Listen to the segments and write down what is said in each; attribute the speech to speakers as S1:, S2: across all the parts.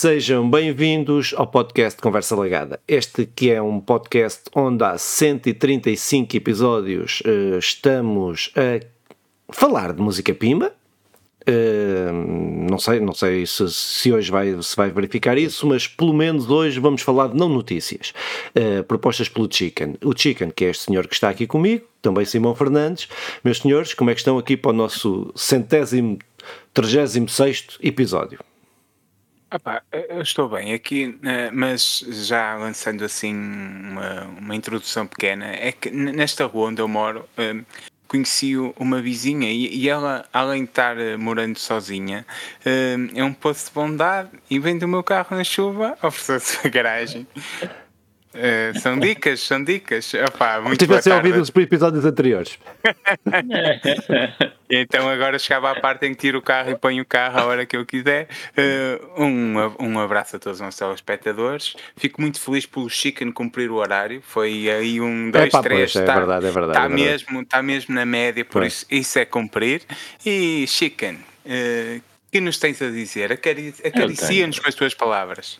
S1: Sejam bem-vindos ao podcast Conversa Legada. Este que é um podcast onde há 135 episódios uh, estamos a falar de música pimba. Uh, não sei, não sei se, se, hoje vai, se vai verificar isso, mas pelo menos hoje vamos falar de não notícias, uh, propostas pelo Chicken. O Chicken, que é este senhor que está aqui comigo, também Simão Fernandes. Meus senhores, como é que estão aqui para o nosso centésimo, trigésimo sexto episódio?
S2: Epá, eu estou bem aqui, eh, mas já lançando assim uma, uma introdução pequena, é que nesta rua onde eu moro eh, conheci uma vizinha e, ela, além de estar eh, morando sozinha, é um poço de bondade e vende o meu carro na chuva, ofereceu-se a garagem. Uh, são dicas, são dicas. Opa,
S1: muito tivesse ouvido os episódios anteriores.
S2: então agora chegava à parte em que tiro o carro e ponho o carro a hora que eu quiser. Uh, um, um abraço a todos os nossos telespectadores. Fico muito feliz pelo Chicken cumprir o horário. Foi aí um, dois, é, três.
S1: Pois, é tá, verdade, é verdade. Está,
S2: é mesmo, está mesmo na média, por isso isso é cumprir. E Chicken, uh, que nos tens a dizer? Acaricia-nos com as tuas palavras.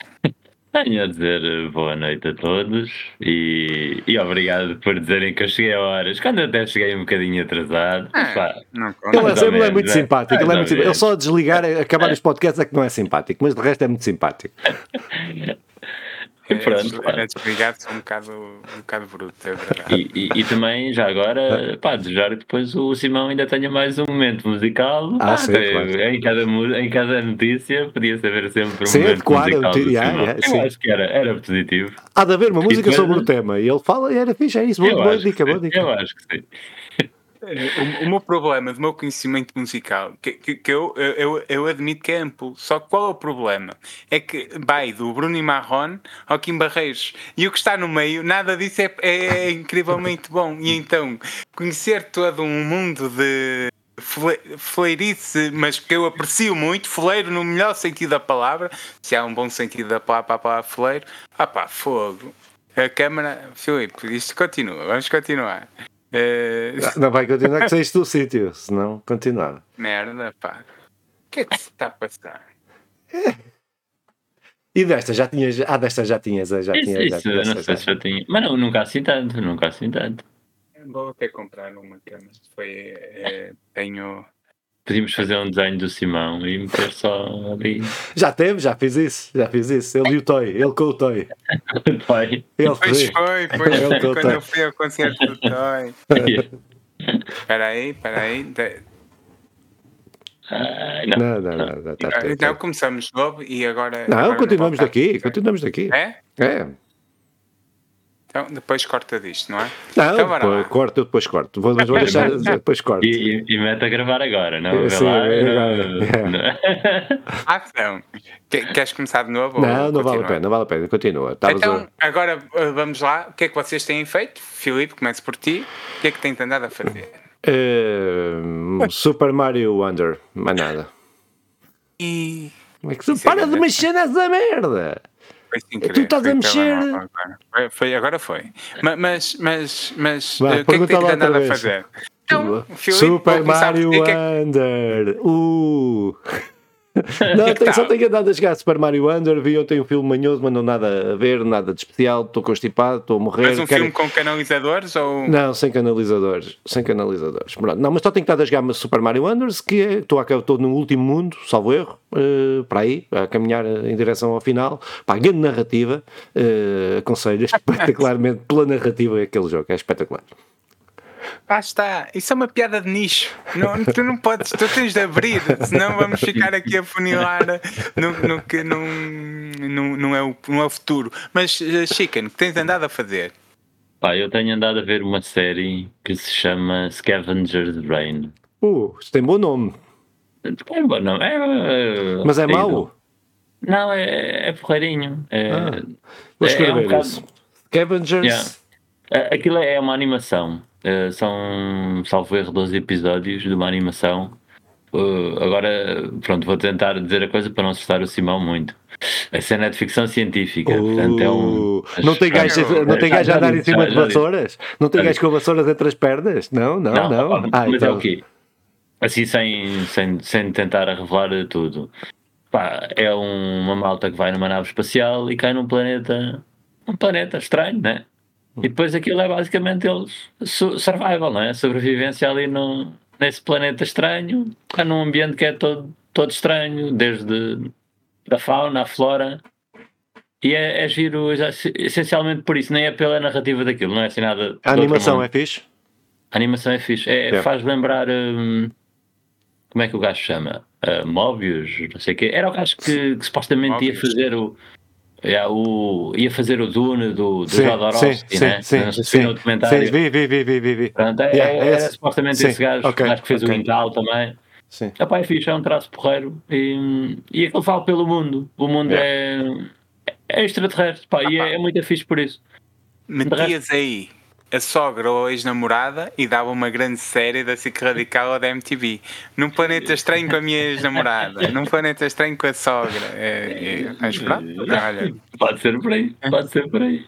S3: Tenho a dizer eh, boa noite a todos e, e obrigado por dizerem que eu cheguei a horas, quando eu até cheguei um bocadinho atrasado.
S1: Ah, pá, não, ele, é, ele é muito é. simpático, ele, é muito simpático. ele só desligar, acabar os podcasts é que não é simpático, mas de resto é muito simpático.
S2: E pronto. É, desligado um bocado, um bocado bruto, é verdade.
S3: E, e, e, também, já agora, pá, desejar que depois o Simão ainda tenha mais um momento musical.
S1: Ah, sim, claro.
S3: em, cada, em cada notícia podia haver sempre um sim, momento claro, musical. Yeah, yeah, Eu sim. acho que era, era positivo.
S1: Há de haver uma música sobre o tema e ele fala e era fixe, é isso. Boa, boa dica, boa dica.
S3: Eu acho que sim.
S2: O, o, meu problema do meu conhecimento musical, que, que, que eu, eu, eu, admito que é amplo, só qual é o problema? É que vai do Bruno e Marrone ao Kim Barreiros e o que está no meio, nada disso é, é incrivelmente bom. E então, conhecer todo um mundo de fleirice, mas que eu aprecio muito, fleiro no melhor sentido da palavra, se há um bom sentido da palavra a palavra fleiro, ah pá, fogo. A câmara, Filipe, isto continua, vamos continuar.
S1: É... Não vai continuar que saíste do sítio, senão continuava.
S2: Merda, pá. O que é que se está a passar?
S1: É. E desta já tinhas, ah, desta já tinhas, já
S3: isso,
S1: tinhas.
S3: Isso, já, não sei se já tinha, mas não, nunca assim tanto, nunca assim tanto.
S2: Vou até comprar uma cama, foi, é, tenho
S3: Podíamos fazer um desenho do Simão e meter só ali.
S1: Já teve, já fiz isso, já fiz isso. Ele e o Toy, ele com o Toy.
S3: Toy.
S2: Ele pois foi, pois ele foi, quando eu fui ao concerto do Toy. Espera aí, espera aí. De...
S3: Ah, não.
S1: Não, não, não, não tá, tá,
S2: então começamos novo e agora.
S1: Não,
S2: agora
S1: continuamos daqui, continuamos daqui.
S2: É?
S1: É.
S2: Então depois corta disto, não é?
S1: Não,
S2: então,
S1: depois, corto, depois corto. Vou, mas vou deixar, depois corto.
S3: E, e, e mete a gravar agora, não?
S1: Sim, lá, agora.
S2: Ação. Queres começar de novo?
S1: Não, não vale a pena, não vale a pena, continua.
S2: Estamos então, a... agora eh, vamos lá. O que é que vocês têm feito? Filipe, comece por ti. O que é que têm andado a fazer?
S1: Uh, Super Mario Wonder, mais nada.
S2: E.
S1: Como é que se para de mexer nessa merda?
S2: Foi sem querer.
S1: Tu estás a mexer.
S2: Foi, foi, agora foi. Mas, mas, mas Vai, o que é que tem andado a fazer?
S1: Então, Super Mario Wonder. Uh. Não, tenho, só tenho andado a jogar Super Mario Wonder, vi ontem um filme manhoso, mas não nada a ver, nada de especial, estou constipado, estou a morrer. Mas
S2: um quero... filme com canalizadores ou...
S1: Não, sem canalizadores, sem canalizadores. Pronto. Não, mas só tenho estado a jogar Super Mario Wonders, que é, estou, estou no último mundo, salvo erro, uh, para aí, a caminhar em direção ao final. Pá, grande narrativa, uh, aconselho espetacularmente pela narrativa aquele jogo, é espetacular.
S2: Ah, está. Isso é uma piada de nicho. Não, tu não podes, tu tens de abrir, senão vamos ficar aqui a funilar no, no que não, não, não, é o, não é o futuro. Mas, eh, Chicken, o que tens andado a fazer?
S3: Pá, eu tenho andado a ver uma série que se chama Scavenger's Brain.
S1: Uh, isso tem bom nome.
S3: É bom nome. É,
S1: é, Mas é, é mau?
S3: Não, é, é porreirinho. É, ah,
S1: vou escrever é um isso. Scavengers.
S3: Yeah. Aquilo é uma animação. Uh, são, salvo erro, 12 episódios de uma animação. Uh, agora, pronto, vou tentar dizer a coisa para não assustar o Simão muito. A cena é de ficção científica. Uh, portanto, é um,
S1: não tem gajo, não tem gajo a andar em cima de vassouras? Não tem gajo com vassouras entre as pernas? Não, não, não. não.
S3: Ah, mas é então. é o quê? Assim, sem, sem, sem tentar revelar tudo. pá, é um- uma malta que vai numa nave espacial e cai num planeta, um planeta estranho, né? E depois aquilo é basicamente eles su- survival, não é? Sobrevivência ali no, nesse planeta estranho, num ambiente que é todo, todo estranho, desde a fauna, a flora. E é, é giro já- essencialmente por isso, nem é pela narrativa daquilo, não é assim nada.
S1: A animação é fixe?
S3: A animação é fixe. É,
S1: É.
S3: Faz lembrar. hum, como é que o gajo chama? Uh, Mobius, não sei o quê. Era o gajo que, que supostamente ia fazer o, é, o. ia fazer o Dune do, do
S1: Sim,
S3: Jodorowsky,
S1: sim,
S3: né?
S1: sim,
S3: documentário.
S1: sim, vi, vi, vi, vi, vi, vi.
S3: Pronto, é,
S1: Yeah,
S3: é,
S1: é esse.
S3: supostamente
S1: Sim,
S3: esse gajo,
S1: ok,
S3: o gajo que fez
S1: ok.
S3: o Incal também.
S1: Sim.
S3: Epá, é fixe, é um traço porreiro e, e aquilo fala pelo mundo. O mundo é, é extraterrestre, pá, e é, é muito fixe por isso.
S2: Metias aí a sogra ou a ex-namorada e dava uma grande série da SIC Radical ou da MTV. Num planeta estranho com a minha ex-namorada, num planeta estranho com a sogra. É, é, mas pronto, olha.
S3: Pode ser por aí, pode ser por aí.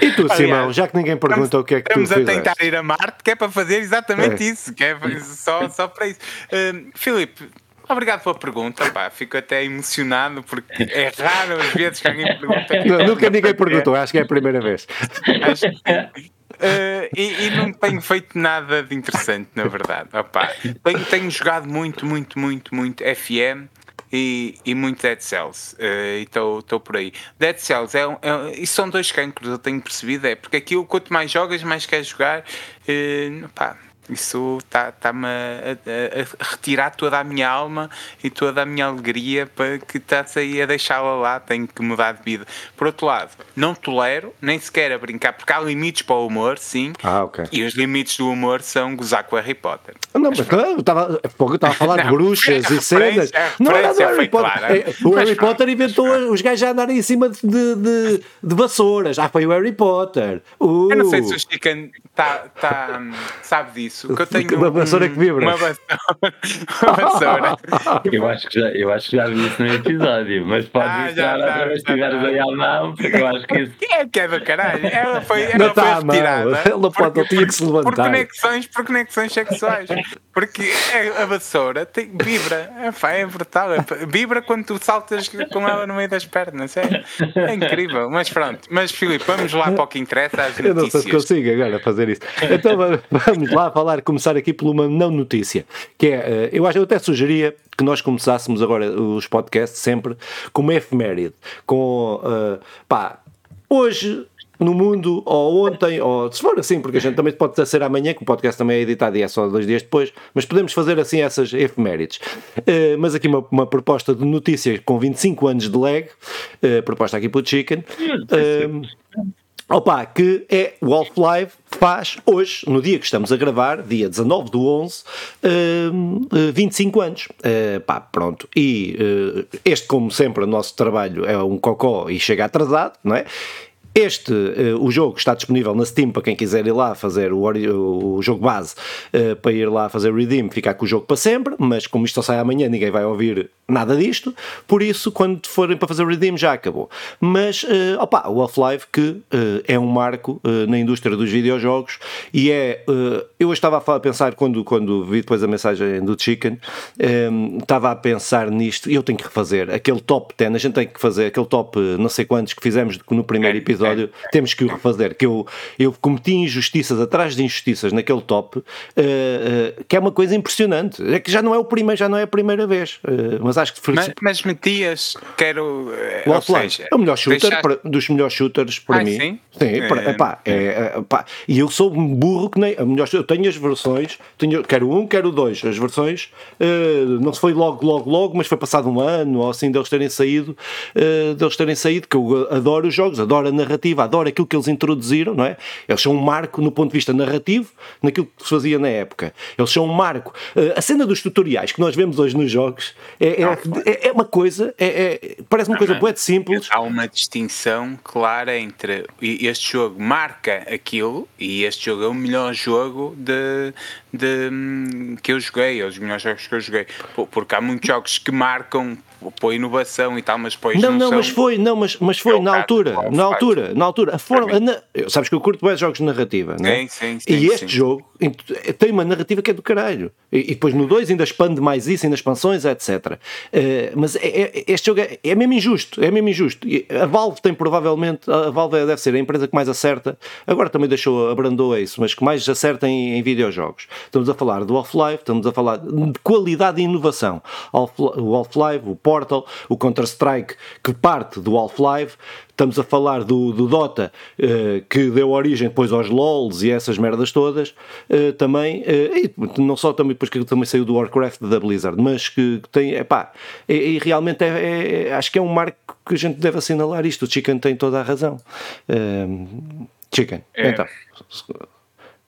S1: E tu,
S2: Aliás,
S1: Simão, já que ninguém pergunta o que é que tu
S2: Estamos a
S1: fizeste?
S2: tentar ir a Marte, que é para fazer exatamente
S1: É.
S2: isso, que é só, só para isso. Hum, Filipe, obrigado pela pergunta, pá, fico até emocionado porque é raro as vezes que alguém pergunta.
S1: Não, nunca ninguém perguntou, acho que é a primeira vez.
S2: Acho que- Uh, e, e não tenho feito nada de interessante, na verdade. Opa, tenho, tenho jogado muito, muito, muito, muito FM e, e muito Dead Cells. Uh, e estou por aí. Dead Cells é, um, é isso são dois cancros, eu tenho percebido. É porque aquilo, quanto mais jogas, mais queres jogar. Uh, pá, isso está-me a, a- a retirar toda a minha alma e toda a minha alegria para que estás aí a deixá-la lá. Tenho que mudar de vida. Por outro lado, não tolero nem sequer a brincar, porque há limites para o humor, sim.
S1: Ah, ok.
S2: E os limites do humor são gozar com o Harry Potter.
S1: Não, mas claro, eu estava eu estava a falar de
S2: Não,
S1: bruxas
S2: a
S1: e cenas. Não era do Harry Potter.
S2: clara.
S1: É, O
S2: Mas
S1: Harry
S2: pronto,
S1: Potter inventou os gajos a andarem em cima de, de, de, de vassouras. Ah, foi o Harry Potter. Uh,
S2: Eu não sei se o Chicken tá, tá, sabe disso. Que eu tenho
S1: Uma vassoura
S2: um-
S1: que vibra.
S2: Uma vassoura. vassoura.
S3: Eu acho, que já, eu acho que já vi isso no episódio, mas pode
S2: Ah,
S3: vez
S2: já,
S3: se tiveres aí à mão, porque eu acho que isso.
S2: Que é que é do caralho? Ela foi, ela
S1: Não
S2: foi
S1: tá à mão.
S2: retirada.
S1: Ela pode- não tinha que se
S2: Por
S1: levantar.
S2: conexões, por conexões sexuais. Porque é- a vassoura tem, vibra. É, pá, é brutal. É, vibra quando tu saltas com ela no meio das pernas. É, é incrível. Mas pronto. Mas Filipe, vamos lá para o que interessa, as
S1: Eu não sei se
S2: notícias.
S1: consigo agora fazer isso. Então va- vamos lá falar, começar aqui por uma não notícia, que é, eh, eu acho, eu até sugeria que nós começássemos agora os podcasts sempre com uma efeméride, com, eh, pá, hoje no mundo, ou ontem, ou se for assim, porque a gente também pode ser amanhã, que o podcast também é editado e é só dois dias depois, mas podemos fazer assim essas efemérides. Eh, mas aqui uma, uma proposta de notícias com 25 anos de lag, eh, proposta aqui pelo Chicken. Eh, Opa, que é o Half-Life faz hoje, no dia que estamos a gravar, dia 19 do 11, hum, eh, 25 anos. Eh, pá, pronto. E eh, este, como sempre, o nosso trabalho é um cocó e chega atrasado, não é? Este, eh, o jogo está disponível na Steam para quem quiser ir lá fazer o, o jogo base, eh, para ir lá fazer redeem, ficar com o jogo para sempre, mas como isto só sai amanhã, ninguém vai ouvir nada disto, por isso, quando forem para fazer redeem, já acabou. Mas, eh, opa, o Half-Life que eh, é um marco eh, na indústria dos videojogos e é, eh, eu hoje estava a pensar, quando, quando vi depois a mensagem do Chicken, eh, estava a pensar nisto, eu tenho que refazer. Aquele top 10, a gente tem que fazer aquele top não sei quantos que fizemos no primeiro episódio, temos que o refazer, que eu, eu cometi injustiças atrás de injustiças naquele top, que é uma coisa impressionante, é que já não é o primeiro, já não é a primeira vez, eh, mas acho que
S2: Mas, mas metias, quero.
S1: o
S2: seja,
S1: é o melhor shooter
S2: deixaste-
S1: para- dos melhores shooters para
S2: Ah,
S1: mim.
S2: sim?
S1: para-
S2: É.
S1: epá, é, é, epá, e eu sou um burro que nem. melhor, eu tenho as versões, tenho, quero um, quero dois. As versões eh, não se foi logo, logo, logo, mas foi passado um ano ou assim deles terem saído, eh, deles terem saído, que eu adoro os jogos, adoro a narrativa, adoro aquilo que eles introduziram, não é? Eles são um marco no ponto de vista narrativo naquilo que se fazia na época. Eles são um marco. Eh, a cena dos tutoriais que nós vemos hoje nos jogos é, é, é- é uma coisa, é, é- parece uma coisa
S2: Não,
S1: de simples.
S2: Há uma distinção clara entre este jogo marca aquilo e este jogo é o melhor jogo de, de, hum, que eu joguei, é os melhores jogos que eu joguei. Por- Porque há muitos jogos que marcam por inovação e tal, mas depois
S1: Não,
S2: não,
S1: não,
S2: são.
S1: mas foi, não, mas, mas foi
S2: É
S1: na
S2: caso
S1: altura, na altura, altura, na altura, a forma. Na, sabes que eu curto bem jogos de narrativa, não é?
S2: Sim, sim, sim,
S1: e este
S2: sim.
S1: jogo tem uma narrativa que é do caralho. E, e depois no 2 ainda expande mais isso, ainda expansões, etc. Eh, mas é- é- este jogo é, é mesmo injusto, é mesmo injusto. E a Valve tem provavelmente, a Valve deve ser a empresa que mais acerta, agora também deixou, abrandou isso, mas que mais acerta em, em videojogos. Estamos a falar do Half-Life, estamos a falar de qualidade e inovação. O Half-Life, o Portal, o Counter-Strike, que parte do Half-Life, Estamos a falar do, do Dota, eh, que deu origem depois aos LOLs e essas merdas todas, eh, também, eh, e não só também depois que também saiu do Warcraft da Blizzard, mas que tem, epá, e, e realmente é, é- acho que é um marco que a gente deve assinalar isto. O Chicken tem toda a razão. Chicken,
S2: É.
S1: então.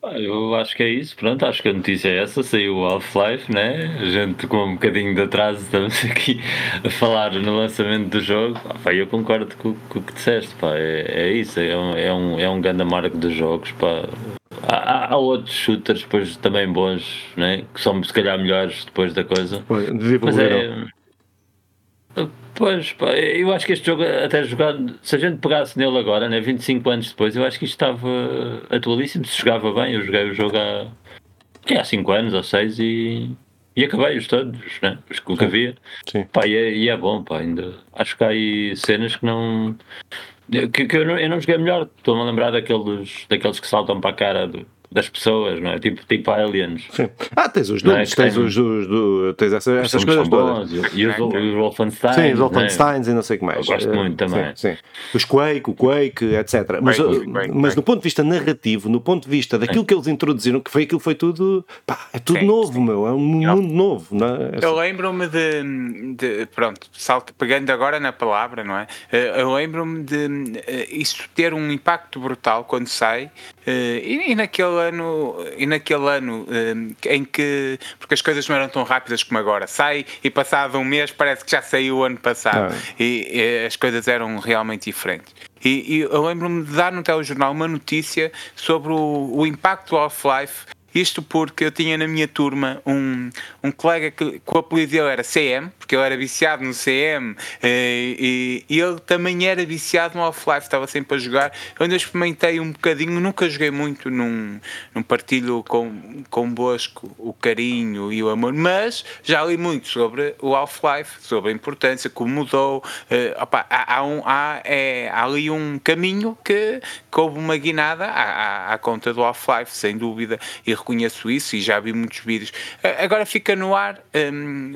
S3: Eu acho que é isso, pronto, acho que a notícia é essa, saiu o Half-Life, né? A gente com um bocadinho de atraso estamos aqui a falar no lançamento do jogo. Pá, eu concordo com, com o que disseste, pá, é, é isso, é um, é um, é um grande marco dos jogos, pá. Há, há- outros shooters depois também bons, né? Que são se calhar melhores depois da coisa. Mas é. Pois, pá, eu acho que este jogo, até jogado, se a gente pegasse nele agora, né, 25 anos depois, eu acho que isto estava atualíssimo. Se jogava bem, eu joguei o jogo há, há 5 anos ou 6 e, e acabei-os todos, né, os que havia.
S1: Sim.
S3: Pá, e, é, e é bom, pá, ainda. Acho que há aí cenas que não. que, que eu, não eu não joguei melhor. Estou-me a lembrar daqueles, daqueles que saltam para a cara do- das pessoas, não é? Tipo, tipo aliens.
S1: Sim. Ah, tens os
S3: Não é
S1: tens
S3: tem-
S1: os, os, do- tens essa- essas
S3: São-
S1: coisas todas.
S3: bons, E, e os, os Wolfenstein.
S1: Sim, os
S3: né?
S1: Wolfensteins e não sei o que mais.
S3: Eu gosto
S1: Eh,
S3: muito também.
S1: Sim, sim. Os Quake, o Quake, etc. Mas,
S2: Quake,
S1: eh,
S2: Quake,
S1: mas
S2: Quake.
S1: do ponto de vista narrativo, no ponto de vista daquilo que eles introduziram, que foi aquilo foi tudo. Pá, é tudo
S2: Sim,
S1: novo, meu. É um mundo novo. Não é?
S2: Eu lembro-me de, de- Pronto, salto, pegando agora na palavra, não é? Eh, Eu lembro-me de isso ter um impacto brutal quando sai. E, e naquele ano, e naquele ano eh, em que. Porque as coisas não eram tão rápidas como agora. Sai e passado um mês parece que já saiu o ano passado.
S1: Ah.
S2: E, e as coisas eram realmente diferentes. E, e eu lembro-me de dar no telejornal uma notícia sobre o, o impacto do Half-Life. Isto porque eu tinha na minha turma um, um colega que, que o apelido dele era CM, porque ele era viciado no CM eh, e, e ele também era viciado no Half-Life, estava sempre a jogar. Eu ainda experimentei um bocadinho, nunca joguei muito num, num partilho com, convosco o carinho e o amor, mas já li muito sobre o Half-Life, sobre a importância, como mudou. eh, opá, há, há um, há, é, há ali um caminho que, houve uma guinada à, à, à conta do Half-Life, sem dúvida, e reconheço isso e já vi muitos vídeos. Agora fica no ar, hum,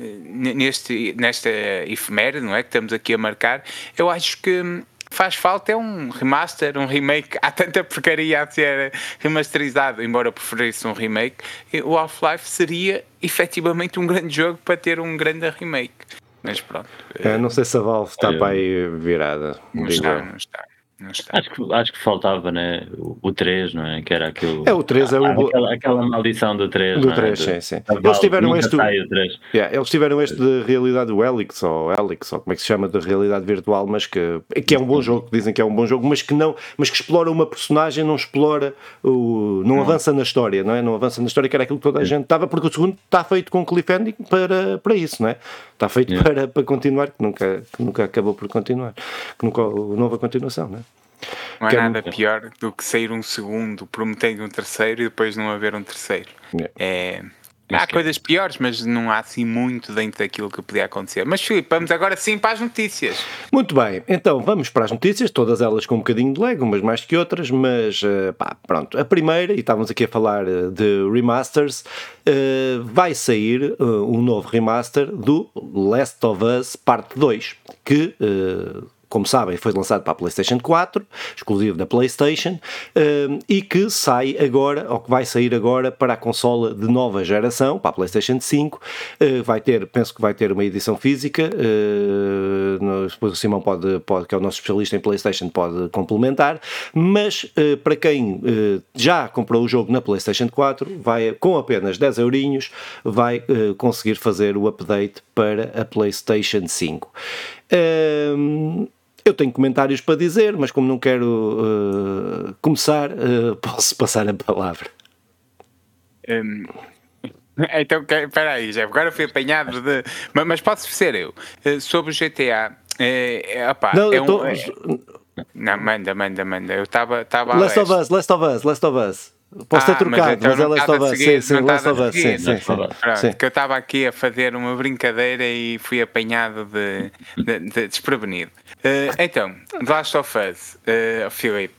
S2: neste, nesta efeméride, não é? Que estamos aqui a marcar. Eu acho que. hum, Faz falta é um remaster, um remake. Há tanta porcaria a ser remasterizado, embora preferisse um remake. O Half-Life seria efetivamente um grande jogo para ter um grande remake. Mas pronto,
S1: É, não sei se a Valve está
S3: Olha,
S1: para aí virada.
S2: não está, não está. Não.
S3: Acho que, acho que faltava, né? O, o 3, não é? Que era aquilo.
S1: É, o 3 é o.
S3: Ah, aquela, aquela maldição do 3.
S1: Do
S3: não é?
S1: 3,
S3: Do-
S1: sim, sim. Eles tiveram este-
S3: sai o 3.
S1: Yeah, eles tiveram este de realidade, o Helix, ou Helix, ou como é que se chama, de realidade virtual, mas que, que é um bom jogo, que dizem que é um bom jogo, mas que não, mas que explora uma personagem, não explora, o, não avança na história, não é? Não avança na história, que era aquilo que toda a gente estava, porque o segundo está feito com cliffhanger para, para isso, não é? Está feito
S3: Yeah.
S1: para, para continuar, que nunca, que nunca acabou por continuar, que nunca houve nova continuação, não é?
S2: Não há
S1: Quero-
S2: nada pior do que sair um segundo prometendo um terceiro e depois não haver um terceiro.
S1: Yeah.
S2: É, há coisas piores, mas não há assim muito dentro daquilo que podia acontecer. Mas Filipe, vamos agora sim para as notícias.
S1: Muito bem, então vamos para as notícias, todas elas com um bocadinho de Lego, umas mais que outras, mas eh, pá, pronto. A primeira, e estávamos aqui a falar eh, de remasters, eh, vai sair um novo remaster do Last of Us Parte 2, que. Como sabem, foi lançado para a PlayStation 4, exclusivo da PlayStation, eh, e que sai agora, ou que vai sair agora para a consola de nova geração, para a PlayStation 5. Eh, vai ter, penso que vai ter uma edição física. eh, depois o Simão pode, pode, que é o nosso especialista em PlayStation, pode complementar. Mas eh, para quem já comprou o jogo na PlayStation 4, vai com apenas 10 eurinhos, vai conseguir fazer o update para a PlayStation 5. Ehm, eu tenho comentários para dizer, mas como não quero eh, começar, eh, posso passar a palavra.
S2: Hum, Então, espera aí, já agora fui apanhado de. Mas, mas posso ser eu. Eh, Sobre o GTA. É, opá,
S1: Não,
S2: é
S1: eu
S2: um-
S1: tô-
S2: é- Não, manda, manda, manda. Eu estava
S1: Last of Us, Last of Us, Last of Us. Posso ter
S2: Ah,
S1: trocado,
S2: então
S1: mas, é Last of Us. Sim, sim, Last of Us. Sim, sim, sim.
S2: Que eu estava aqui a fazer uma brincadeira e fui apanhado de, de- de desprevenido. Eh, então, The Last of Us, uh, Filipe,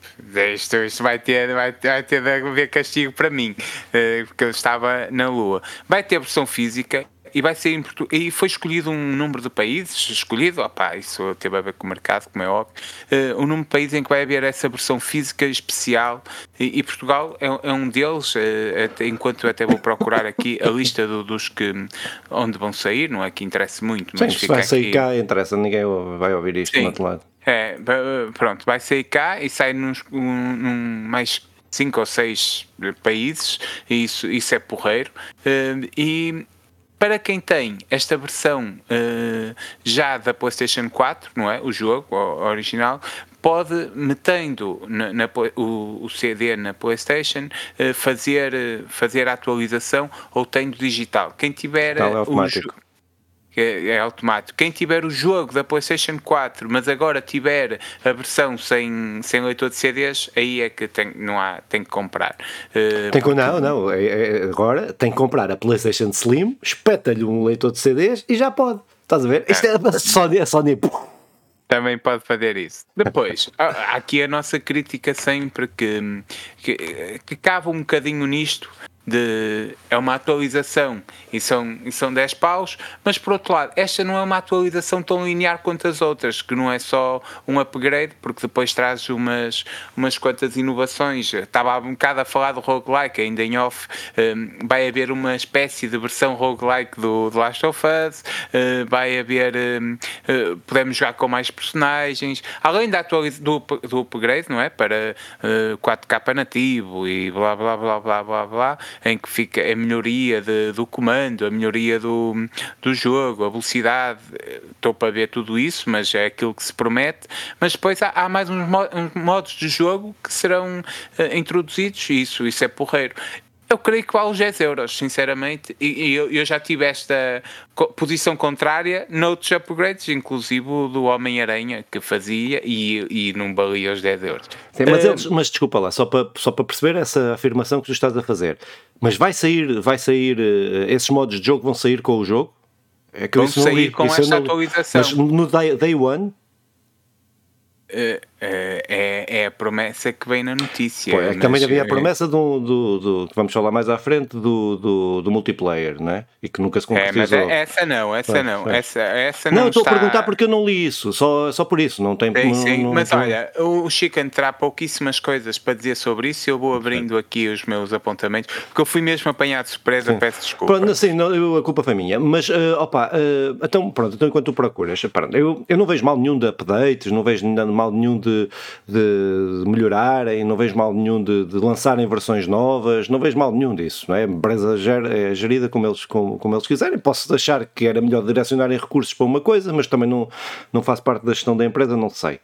S2: isto, isto vai, ter, vai, vai ter de haver castigo para mim, eh, porque eu estava na Lua. Vai ter versão física. E vai ser E foi escolhido um número de países, escolhido, opá, isso teve a ver com o mercado, como é óbvio, eh, um número de países em que vai haver essa versão física especial e, e Portugal é, é um deles, eh, até- enquanto até vou procurar aqui a lista do- dos que onde vão sair, não é que interessa muito,
S1: Sim,
S2: mas
S1: se
S2: fica
S1: vai sair
S2: aqui.
S1: cá, interessa, ninguém vai ouvir isto
S2: Sim.
S1: do outro lado.
S2: É, pronto, vai sair cá e sai nos, um, num mais cinco ou seis países, e isso, isso é porreiro. Eh, e para quem tem esta versão eh, já da PlayStation 4, não é? O jogo o- original, pode, metendo na, na o, o CD na PlayStation, eh, fazer, eh, fazer a atualização ou tendo digital. Quem tiver
S1: é
S2: o
S1: automático.
S2: que é, é automático. Quem tiver o jogo da PlayStation 4, mas agora tiver a versão sem, sem leitor de CDs, aí é que tem, não há, tem que comprar. Eh,
S1: Tem que, não, não, é- é- agora tem que comprar a PlayStation Slim, espeta-lhe um leitor de CDs e já pode. Estás a ver? Isto é a Sony, a Sony
S2: Também pode fazer isso. Depois, há aqui a nossa crítica sempre que, que, que cabe um bocadinho nisto. De, é uma atualização e são, e são 10 paus, mas por outro lado, esta não é uma atualização tão linear quanto as outras, que não é só um upgrade, porque depois traz umas, umas quantas inovações. Estava há um bocado a falar do roguelike, ainda em off, um, vai haver uma espécie de versão roguelike do, do Last of Us, uh, vai haver, um, uh, podemos jogar com mais personagens, além da do, do upgrade, não é? Para uh, 4K nativo e blá blá blá blá blá blá, em que fica a melhoria de- do comando, a melhoria do, do jogo, a velocidade, eh, estou para ver tudo isso, mas é aquilo que se promete. Mas depois há, há mais uns, mo- uns modos de jogo que serão eh, introduzidos, isso, isso é porreiro. Eu creio que vale os 10 euros, sinceramente, e, e eu, eu já tive esta co- posição contrária noutros upgrades, inclusive o do Homem-Aranha, que fazia e, e não valia os 10 euros.
S1: Sim, mas,
S2: Eh,
S1: eles, mas desculpa lá, só para, só para perceber essa afirmação que tu estás a fazer. Mas vai sair, vai sair, eh, esses modos de jogo vão sair com o jogo? É que
S2: Vão sair
S1: li,
S2: com esta
S1: não li.
S2: atualização.
S1: Mas no day, day one,
S2: eh, é, é a promessa que vem na notícia.
S1: pô, é que também havia a
S2: eh,
S1: promessa do, do, do- que vamos falar mais à frente do, do, do multiplayer, não é? E que nunca se
S2: É,
S1: concretizou.
S2: é- essa não, essa
S1: Pois,
S2: não, essa, essa
S1: não,
S2: não,
S1: estou
S2: está...
S1: a perguntar porque eu não li isso, só, só por isso, não tem
S2: Sim,
S1: não-
S2: sim,
S1: não-
S2: mas
S1: não-
S2: olha, o Chico terá pouquíssimas coisas para dizer sobre isso e eu vou abrindo aqui os meus apontamentos, porque eu fui mesmo apanhado de surpresa, peço desculpa.
S1: Pronto, assim, não, a culpa foi minha. Mas, eh, opa, eh, então, pronto, então enquanto tu procuras, pronto, eu, eu não vejo mal nenhum de updates, não vejo mal nenhum de, de melhorarem, não vejo mal nenhum de, de lançarem versões novas, não vejo mal nenhum disso, não é? A empresa ger- é gerida como eles, como, como eles quiserem. Posso achar que era melhor direcionarem recursos para uma coisa, mas também não, não faço parte da gestão da empresa, não sei.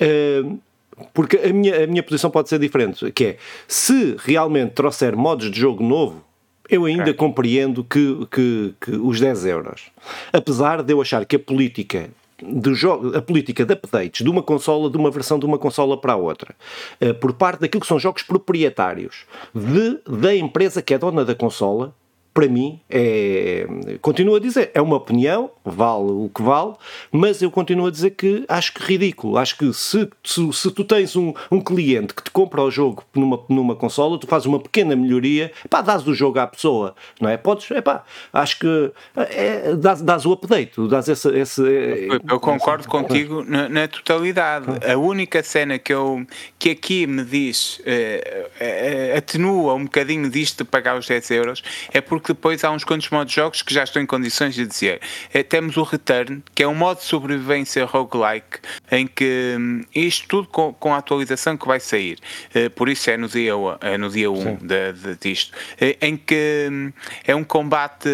S1: Eh, porque a minha, a minha posição pode ser diferente, que é, se realmente trouxer modos de jogo novo, eu ainda compreendo que, que, que os 10 euros. Apesar de eu achar que a política do jogo, a política de updates de uma consola, de uma versão de uma consola para a outra, eh, por parte daquilo que são jogos proprietários de, da empresa que é dona da consola, para mim, é, continuo a dizer, é uma opinião, vale o que vale, mas eu continuo a dizer que acho que ridículo. Acho que se, se, se tu tens um, um cliente que te compra o jogo numa, numa consola, tu fazes uma pequena melhoria, pá, dás o jogo à pessoa, não é? Podes, é pá, acho que é, dás, dás o update, dás esse. esse
S2: Eu concordo contigo na, na totalidade. A única cena que, eu, que aqui me diz, eh, eh, atenua um bocadinho disto de pagar os 10 euros, é porque depois há uns quantos modos de jogos que já estão em condições de dizer. Eh, temos o Return, que é um modo de sobrevivência roguelike, em que hum, isto tudo com, com a atualização que vai sair, eh, por isso é no dia, é no dia 1 de, de, disto, eh, em que hum, é um combate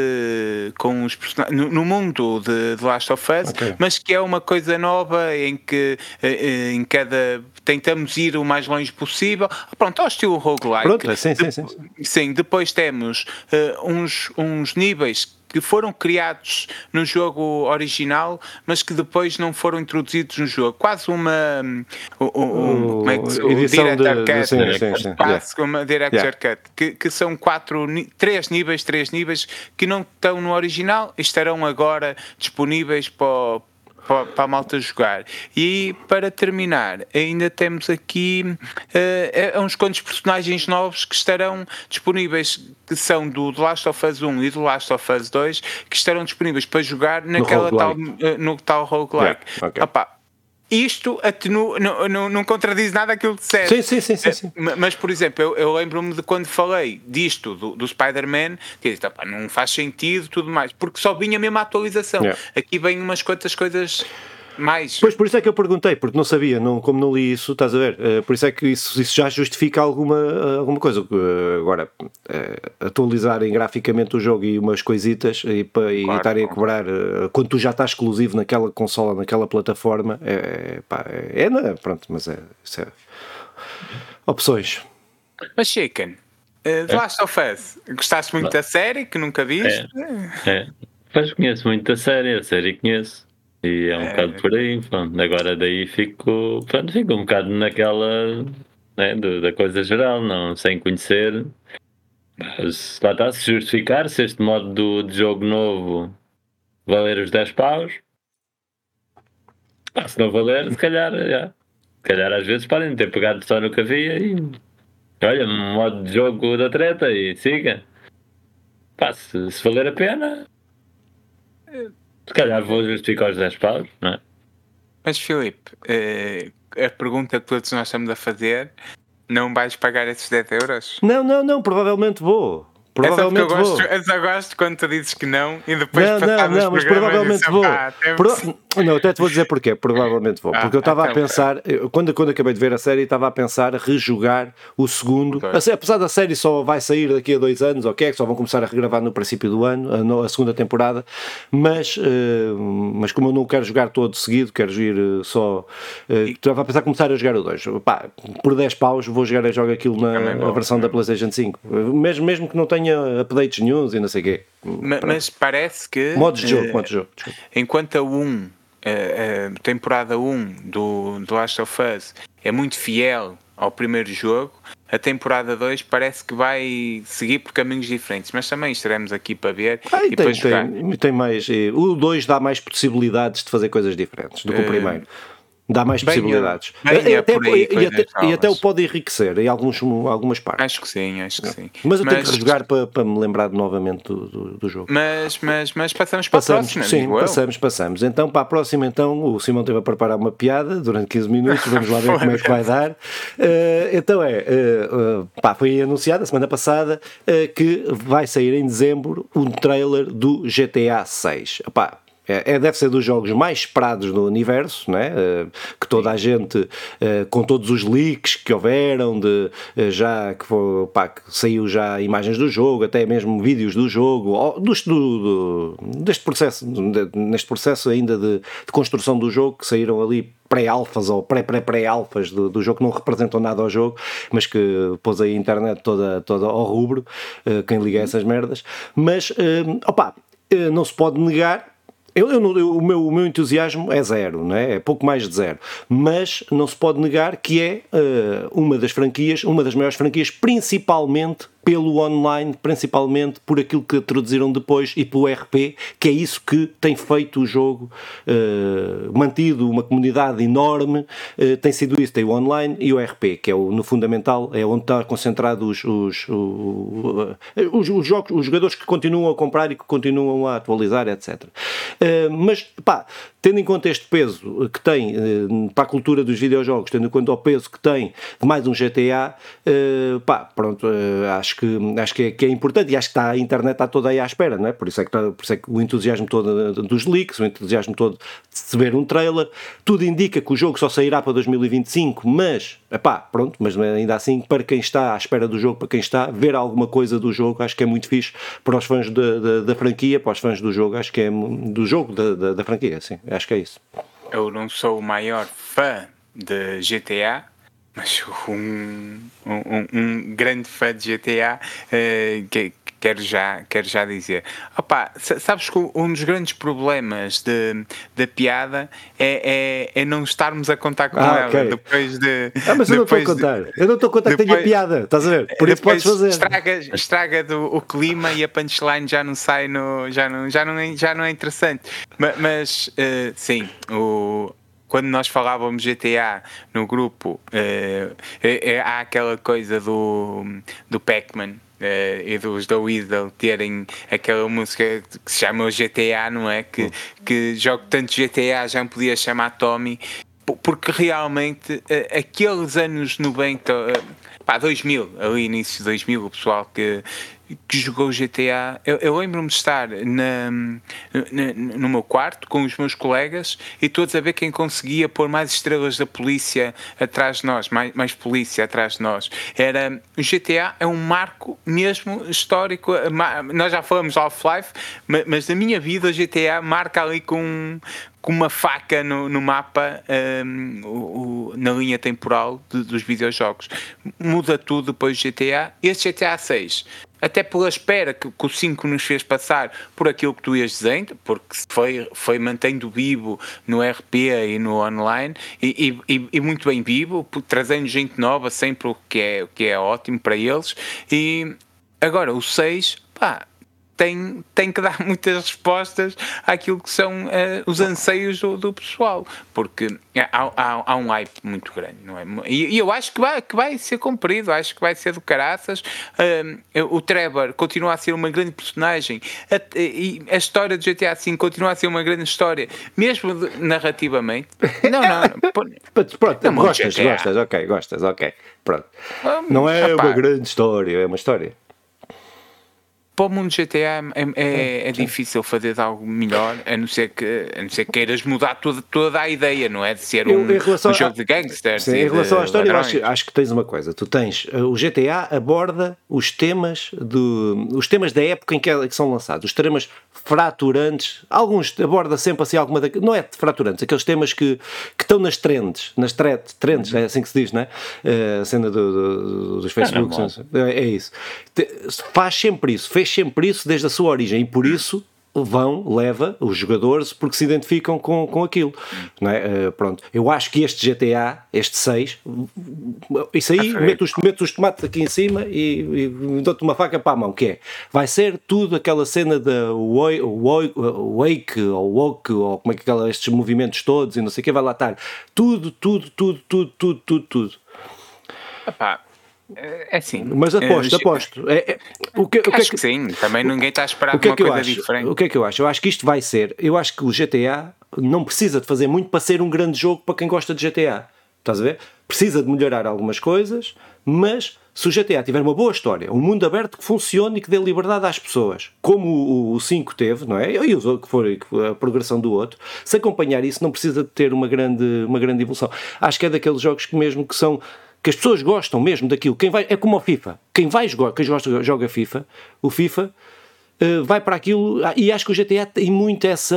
S2: com os personagens no, no mundo de, de Last of Us,
S1: Ok.
S2: mas que é uma coisa nova em que eh, em cada tentamos ir o mais longe possível. Pronto, ao estilo roguelike.
S1: Pronto, sim, sim, sim.
S2: Sim, depois temos eh, uns, uns níveis que foram criados no jogo original, mas que depois não foram introduzidos no jogo. Quase uma. Um, um, como é que se,
S1: edição
S2: Director
S1: de,
S2: Cut.
S1: sim, sim, sim.
S2: Quase como uma Director
S1: Yeah.
S2: Cut, que, que são quatro, três níveis, três níveis que não estão no original e estarão agora disponíveis para, para, para a malta jogar. E para terminar, ainda temos aqui eh, uns quantos personagens novos que estarão disponíveis, que são do The Last of Us 1 e do Last of Us 2, que estarão disponíveis para jogar naquela tal,
S1: roguelike.
S2: eh, no tal roguelike.
S1: Yeah, ok.
S2: Opa, isto atenua, não, não, não contradiz nada aquilo que disseste.
S1: Sim, sim, sim, sim, sim.
S2: Ma- Mas, por exemplo, eu, eu lembro-me de quando falei disto, do, do Spider-Man, que disse, "Epá, não faz sentido tudo mais, porque só vinha mesmo a atualização.
S1: Yeah.
S2: Aqui vem umas quantas coisas mais.
S1: Pois, por isso é que eu perguntei, porque não sabia, não, como não li isso, estás a ver? Eh, por isso é que isso, isso já justifica alguma, eh, alguma coisa. Eh, agora, eh, atualizarem graficamente o jogo e umas coisitas e, pa- e
S2: Claro,
S1: estarem a cobrar quando tu já estás exclusivo naquela consola, naquela plataforma, é, é, pá, é, é, pronto, mas é, isso é. Opções.
S2: Mas, Chicken, uh, The Last of Us, gostaste muito da série, que nunca viste?
S3: É. Pois conheço muito da série, a série conheço. E é um bocado por aí, pronto. Agora daí fico, pronto, fico um bocado naquela né, da coisa geral, não sem conhecer. Mas lá está, se justificar, se este modo do, de jogo novo valer os 10 paus, pá, se não valer, se calhar, já. se calhar às vezes podem ter pegado só no que havia e olha, modo de jogo da treta e siga. Pá, se, se valer a pena, se calhar vou justificar os 10 paus, não é?
S2: Mas, Filipe, uh, a pergunta que todos nós estamos a fazer, não vais pagar esses 10 euros?
S1: Não, não, não, provavelmente vou.
S2: É só eu
S1: Provavelmente vou.
S2: gosto, eu só gosto quando tu dizes que não e depois
S1: Não, não, não, mas provavelmente vou. Pro- Não, até te vou dizer porquê. Provavelmente vou.
S2: Ah,
S1: Porque eu estava a
S2: então,
S1: pensar, quando, quando acabei de ver a série, estava a pensar rejogar o segundo.
S2: Ok.
S1: Assim, Apesar da série só vai sair daqui a dois anos, ok? que Só vão começar a regravar no princípio do ano, a, no- a segunda temporada. Mas, eh, mas como eu não quero jogar todo seguido, quero ir eh, só. eh, Estava a pensar começar a jogar o 2. Pá, por 10 paus vou jogar e jogo aquilo na na versão da PlayStation 5. Eh, Mesmo, mesmo que não tenha updates nenhums e não sei o quê.
S2: Ma- Mas parece que.
S1: Modos de jogo,
S2: eh,
S1: modos de jogo. desculpa.
S2: enquanto a 1, a, a temporada 1 do, do Last of Us é muito fiel ao primeiro jogo, a temporada 2 parece que vai seguir por caminhos diferentes, mas também estaremos aqui para ver
S1: Ah,
S2: e para
S1: tem,
S2: jogar.
S1: tem, tem mais. eh, O 2 dá mais possibilidades de fazer coisas diferentes do que o
S2: Eh,
S1: primeiro. Dá mais possibilidades.
S2: venha
S1: E até,
S2: por aí
S1: e, até,
S2: coisas
S1: e até o pode enriquecer em alguns, algumas partes.
S2: Acho que sim, acho que sim.
S1: Mas eu tenho que rejogar para, para me lembrar novamente do, do, do jogo.
S2: Mas, mas, mas passamos para
S1: Passamos,
S2: a próxima,
S1: sim,
S2: digo eu.
S1: passamos, passamos. Então, para a próxima, então, o Simão teve a preparar uma piada durante 15 minutos, vamos lá ver como é que vai dar. Eh, então é, eh, eh, pá, foi anunciado a semana passada que vai sair em dezembro um trailer do GTA 6. Epá, é, é- deve ser dos jogos mais esperados do universo, né? Que toda a gente, eh, com todos os leaks que houveram, de, eh, já que, foi, pá, que saiu já imagens do jogo, até mesmo vídeos do jogo, do, do- deste processo, neste processo ainda de, de construção do jogo, que saíram ali pré-alfas ou pré-pré-pré-alfas do, do jogo que não representam nada ao jogo, mas que pôs aí a internet toda, toda ao rubro, quem liga a essas merdas. Mas, eh, não se pode negar eu, eu eu- o, meu, o meu entusiasmo é zero, não é? é pouco mais de zero. Mas não se pode negar que é eh, uma das franquias, uma das maiores franquias, principalmente pelo online, principalmente por aquilo que traduziram depois e pelo RP, que é isso que tem feito o jogo eh, mantido uma comunidade enorme. eh, tem sido isso, tem o online e o RP, que é o, no fundamental, é onde está concentrado os, os, os, os jogos, os jogadores que continuam a comprar e que continuam a atualizar, etc. Eh, mas, pá, tendo em conta este peso que tem eh, para a cultura dos videojogos, tendo em conta o peso que tem de mais um GTA, eh, pá, pronto, eh, acho que, acho que é, que é importante e acho que está, a internet está toda aí à espera, não é? Por isso é que, está- por isso é que o entusiasmo todo dos leaks, o entusiasmo todo de se ver um trailer, tudo indica que o jogo só sairá para 2025, mas, epá, pronto, mas ainda assim, para quem está à espera do jogo, para quem está, ver alguma coisa do jogo, acho que é muito fixe para os fãs da, da, da franquia, para os fãs do jogo, acho que é do jogo da, da, da franquia, sim, acho que é isso.
S2: Eu não sou o maior fã de GTA, mas um, um, um- grande fã de GTA, eh, que, quero já, quero já dizer. Opa, sabes que um dos grandes problemas de, da piada é, é, é, não estarmos a contar com ah, ela okay. depois de.
S1: Ah, mas eu não estou a contar. De, eu não estou a contar depois, que tenha piada, estás a ver? Por isso podes fazer.
S2: Estraga, estraga do, o clima e a punchline já não sai no. já não, já não, é, já não é interessante. Mas, mas uh, sim, o, quando nós falávamos GTA no grupo, uh, é, é, há aquela coisa do, do Pac-Man. Uh, e dos da Weasel terem aquela música que se chama GTA, não é? Que, que jogo tanto GTA já me podia chamar Tommy, porque realmente uh, aqueles anos 90, uh, pá, 2000, ali início de 2000, o pessoal que que jogou GTA. Eu, eu lembro-me de estar na, na, no meu quarto com os meus colegas e todos a ver quem conseguia pôr mais estrelas da polícia atrás de nós, mais, mais polícia atrás de nós. Era o GTA é um marco mesmo histórico. Nós já falamos Half-Life, mas na minha vida o GTA marca ali com com uma faca no, no mapa um, o, o, na linha temporal de, dos videojogos. Muda tudo depois do GTA. Este GTA 6 até pela espera que, que, o 5 nos fez passar por aquilo que tu ias dizendo, porque foi, foi mantendo vivo no RP e no online, e, e, e muito bem vivo, trazendo gente nova sempre, o que é, o que é ótimo para eles. E agora o 6, pá, tem, tem que dar muitas respostas àquilo que são uh, os anseios do, do pessoal, porque há, há, há, um hype muito grande, não é? E, e, eu acho que vai, que vai ser cumprido, acho que vai ser do caraças. Uh, o Trevor continua a ser uma grande personagem a, e a história do GTA V continua a ser uma grande história, mesmo de, narrativamente. Não, não.
S1: Pronto, pronto gostas, gostas, ok, gostas, ok. Pronto. não é uma grande história, é uma história
S2: para o mundo GTA é, é, é difícil fazer algo melhor, a não ser que, a não ser que queiras mudar toda, toda a ideia, não é? De ser um, um jogo a, de gangsters.
S1: Sim, em relação à história, acho, acho, que tens uma coisa. Tu tens eh, o GTA aborda os temas do, os temas da época em que, é, que são lançados, os temas fraturantes. Alguns aborda sempre assim alguma da, não é fraturantes, aqueles temas que, que estão nas trends, nas thread, trends, é assim que se diz, não é? Eh, a cena do, do, dos Facebook, é, é, isso. Faz sempre isso, fez sempre isso desde a sua origem e por isso vão, leva os jogadores porque se identificam com, com aquilo. Não é? Uh, pronto. Eu acho que este GTA, este 6, isso aí, mete os, mete os tomates aqui em cima e, e dou-te uma faca para a mão, que é, vai ser tudo aquela cena da wake, wake ou woke, ou como é que aquela, estes movimentos todos e não sei o que, vai lá estar. Tudo, tudo, tudo, tudo, tudo, tudo, tudo.
S2: Epá, é assim.
S1: Mas aposto, é, aposto. É, é,
S2: o que, o que, é que, que sim, também ninguém está a esperar o que é que uma coisa
S1: acho,
S2: diferente.
S1: O que é que eu acho? Eu acho que isto vai ser. Eu acho que o GTA não precisa de fazer muito para ser um grande jogo para quem gosta de GTA. Estás a ver? Precisa de melhorar algumas coisas, mas se o GTA tiver uma boa história, um mundo aberto que funcione e que dê liberdade às pessoas, como o, o 5 teve, não é? E o que for a progressão do outro, se acompanhar isso, não precisa de ter uma grande, uma grande evolução. Acho que é daqueles jogos que mesmo que são que as pessoas gostam mesmo daquilo. Quem vai, é como o FIFA. Quem vai jogar, quem gosta, joga FIFA, o FIFA uh, vai para aquilo. Ah, e acho que o GTA tem muito essa.